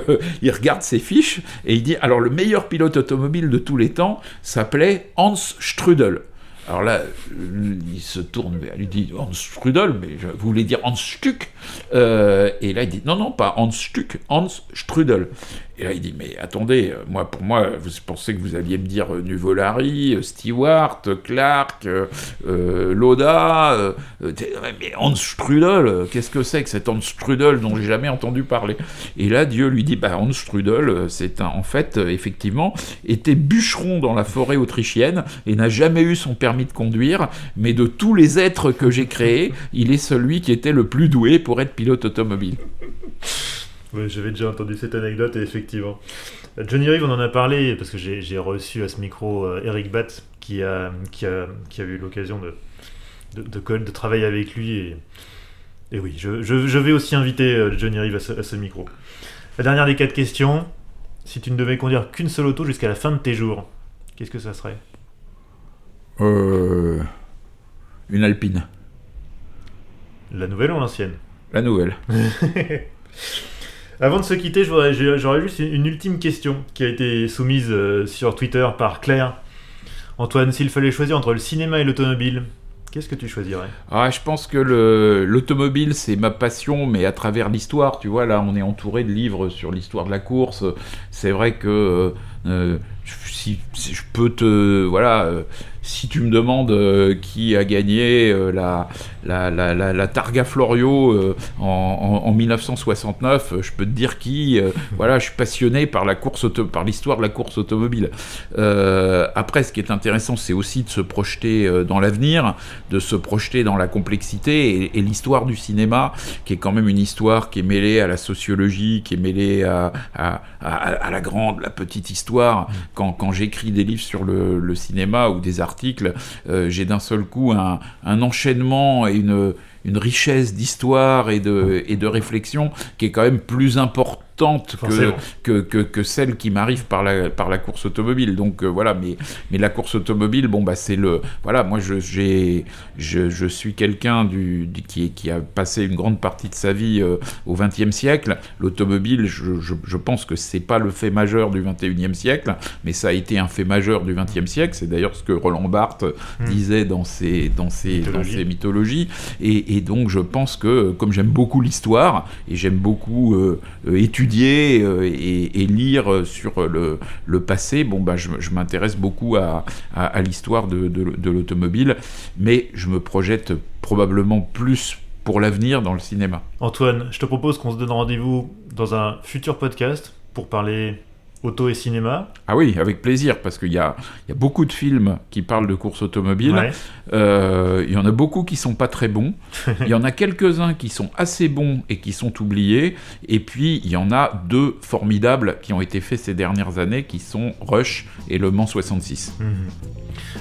il regarde ses fiches, et il dit, alors le meilleur pilote automobile de tous les temps s'appelait Hans Strudel. Alors là, il se tourne vers lui dit Hans Strudel, mais je voulais dire Hans Stuck. Euh, et là, il dit non, non, pas Hans Stuck, Hans Strudel. Et là, il dit, mais attendez, euh, moi, pour moi, vous pensez que vous alliez me dire euh, Nuvolari, euh, Stewart, Clark, Loda, mais Hans Strudel, qu'est-ce que c'est que cet Hans Strudel dont j'ai jamais entendu parler? Et là, Dieu lui dit, bah, Hans Strudel, c'est en fait, effectivement, était bûcheron dans la forêt autrichienne et n'a jamais eu son permis de conduire, mais de tous les êtres que j'ai créés, il est celui qui était le plus doué pour être pilote automobile. Oui, j'avais déjà entendu cette anecdote et effectivement. Johnny Reeve, on en a parlé parce que j'ai reçu à ce micro euh, Eric Batt qui a, qui a, qui a eu l'occasion de de, de, travailler avec lui. Et, et oui, je, je, vais aussi inviter euh, Johnny Reeve à ce, micro. La dernière des quatre questions si tu ne devais conduire qu'une seule auto jusqu'à la fin de tes jours, qu'est-ce que ça serait? Euh, Une Alpine. La nouvelle ou l'ancienne? La nouvelle. Avant de se quitter, j'aurais juste une ultime question qui a été soumise euh, sur Twitter par Claire. Antoine, s'il fallait choisir entre le cinéma et l'automobile, Qu'est-ce que tu choisirais? Ah, Je pense que l'automobile, c'est ma passion, mais à travers l'histoire. Tu vois, là, on est entouré de livres sur l'histoire de la course. C'est vrai que euh, si, je peux te. Voilà, euh, si tu me demandes euh, qui a gagné la, la, la, Targa Florio en, 1969, je peux te dire qui. voilà, je suis passionné par la course par l'histoire de la course automobile. après, ce qui est intéressant, c'est aussi de se projeter dans l'avenir, de se projeter dans la complexité et, l'histoire du cinéma, qui est quand même une histoire qui est mêlée à la sociologie, qui est mêlée à, à, à la grande, la petite histoire. Quand, quand j'écris des livres sur le, cinéma ou des articles, euh, j'ai d'un seul coup un, un enchaînement et une, une richesse d'histoire et de, et de réflexion qui est quand même plus importante que, que, que, celle qui m'arrive par la, par la course automobile. Donc euh, voilà, mais, mais la course automobile, bon, bah, c'est le. Voilà, moi, je, j'ai, je, je suis quelqu'un du, qui, qui a passé une grande partie de sa vie euh, au XXe siècle. L'automobile, je, je, je, pense que c'est pas le fait majeur du XXIe siècle, mais ça a été un fait majeur du XXe siècle. C'est d'ailleurs ce que Roland Barthes hmm. disait dans ses, dans ses, dans ses mythologies. Et, et, donc, je pense que, comme j'aime beaucoup l'histoire, et j'aime beaucoup euh, étudier euh, et, lire sur le, passé, bon, bah, je, m'intéresse beaucoup à, l'histoire de, l'automobile, mais je me projette probablement plus pour l'avenir dans le cinéma. Antoine, je te propose qu'on se donne rendez-vous dans un futur podcast pour parler auto et cinéma. Ah oui, avec plaisir, parce qu'il y a, y a, beaucoup de films qui parlent de course automobile. Euh, il y en a beaucoup qui sont pas très bons. il y en a quelques-uns qui sont assez bons et qui sont oubliés. Et puis, il y en a deux formidables qui ont été faits ces dernières années, qui sont Rush et Le Mans 66. Mhm.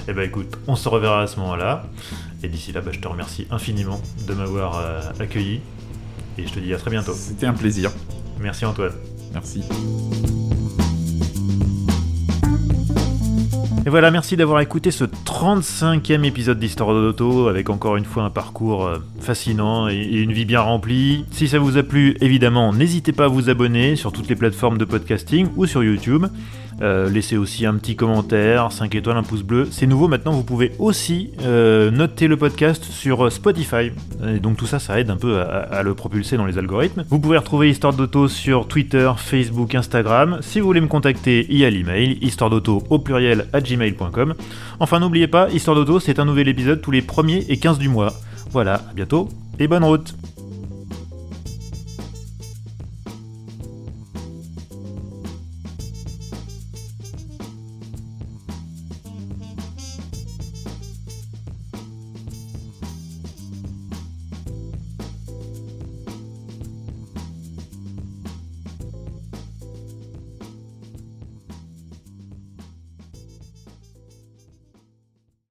Eh ben écoute, on se reverra à ce moment-là. Et d'ici là, bah, je te remercie infiniment de m'avoir euh, accueilli. Et je te dis à très bientôt. C'était un plaisir. Merci Antoine. Merci. Et voilà, merci d'avoir écouté ce 35e épisode d'Histoire d'Auto avec encore une fois un parcours euh, fascinant et une vie bien remplie. Si ça vous a plu, évidemment, n'hésitez pas à vous abonner sur toutes les plateformes de podcasting ou sur YouTube. Euh, laissez aussi un petit commentaire, 5 étoiles, un pouce bleu. C'est nouveau maintenant, vous pouvez aussi euh, noter le podcast sur euh, Spotify. Donc tout ça, ça aide un peu à, le propulser dans les algorithmes. Vous pouvez retrouver Histoire d'Auto sur Twitter, Facebook, Instagram. Si vous voulez me contacter, il y a l'email, histoire d'auto au pluriel à gmail.com. Enfin, n'oubliez pas, Histoire d'auto, c'est un nouvel épisode tous les 1er et 15 du mois. Voilà, à bientôt et bonne route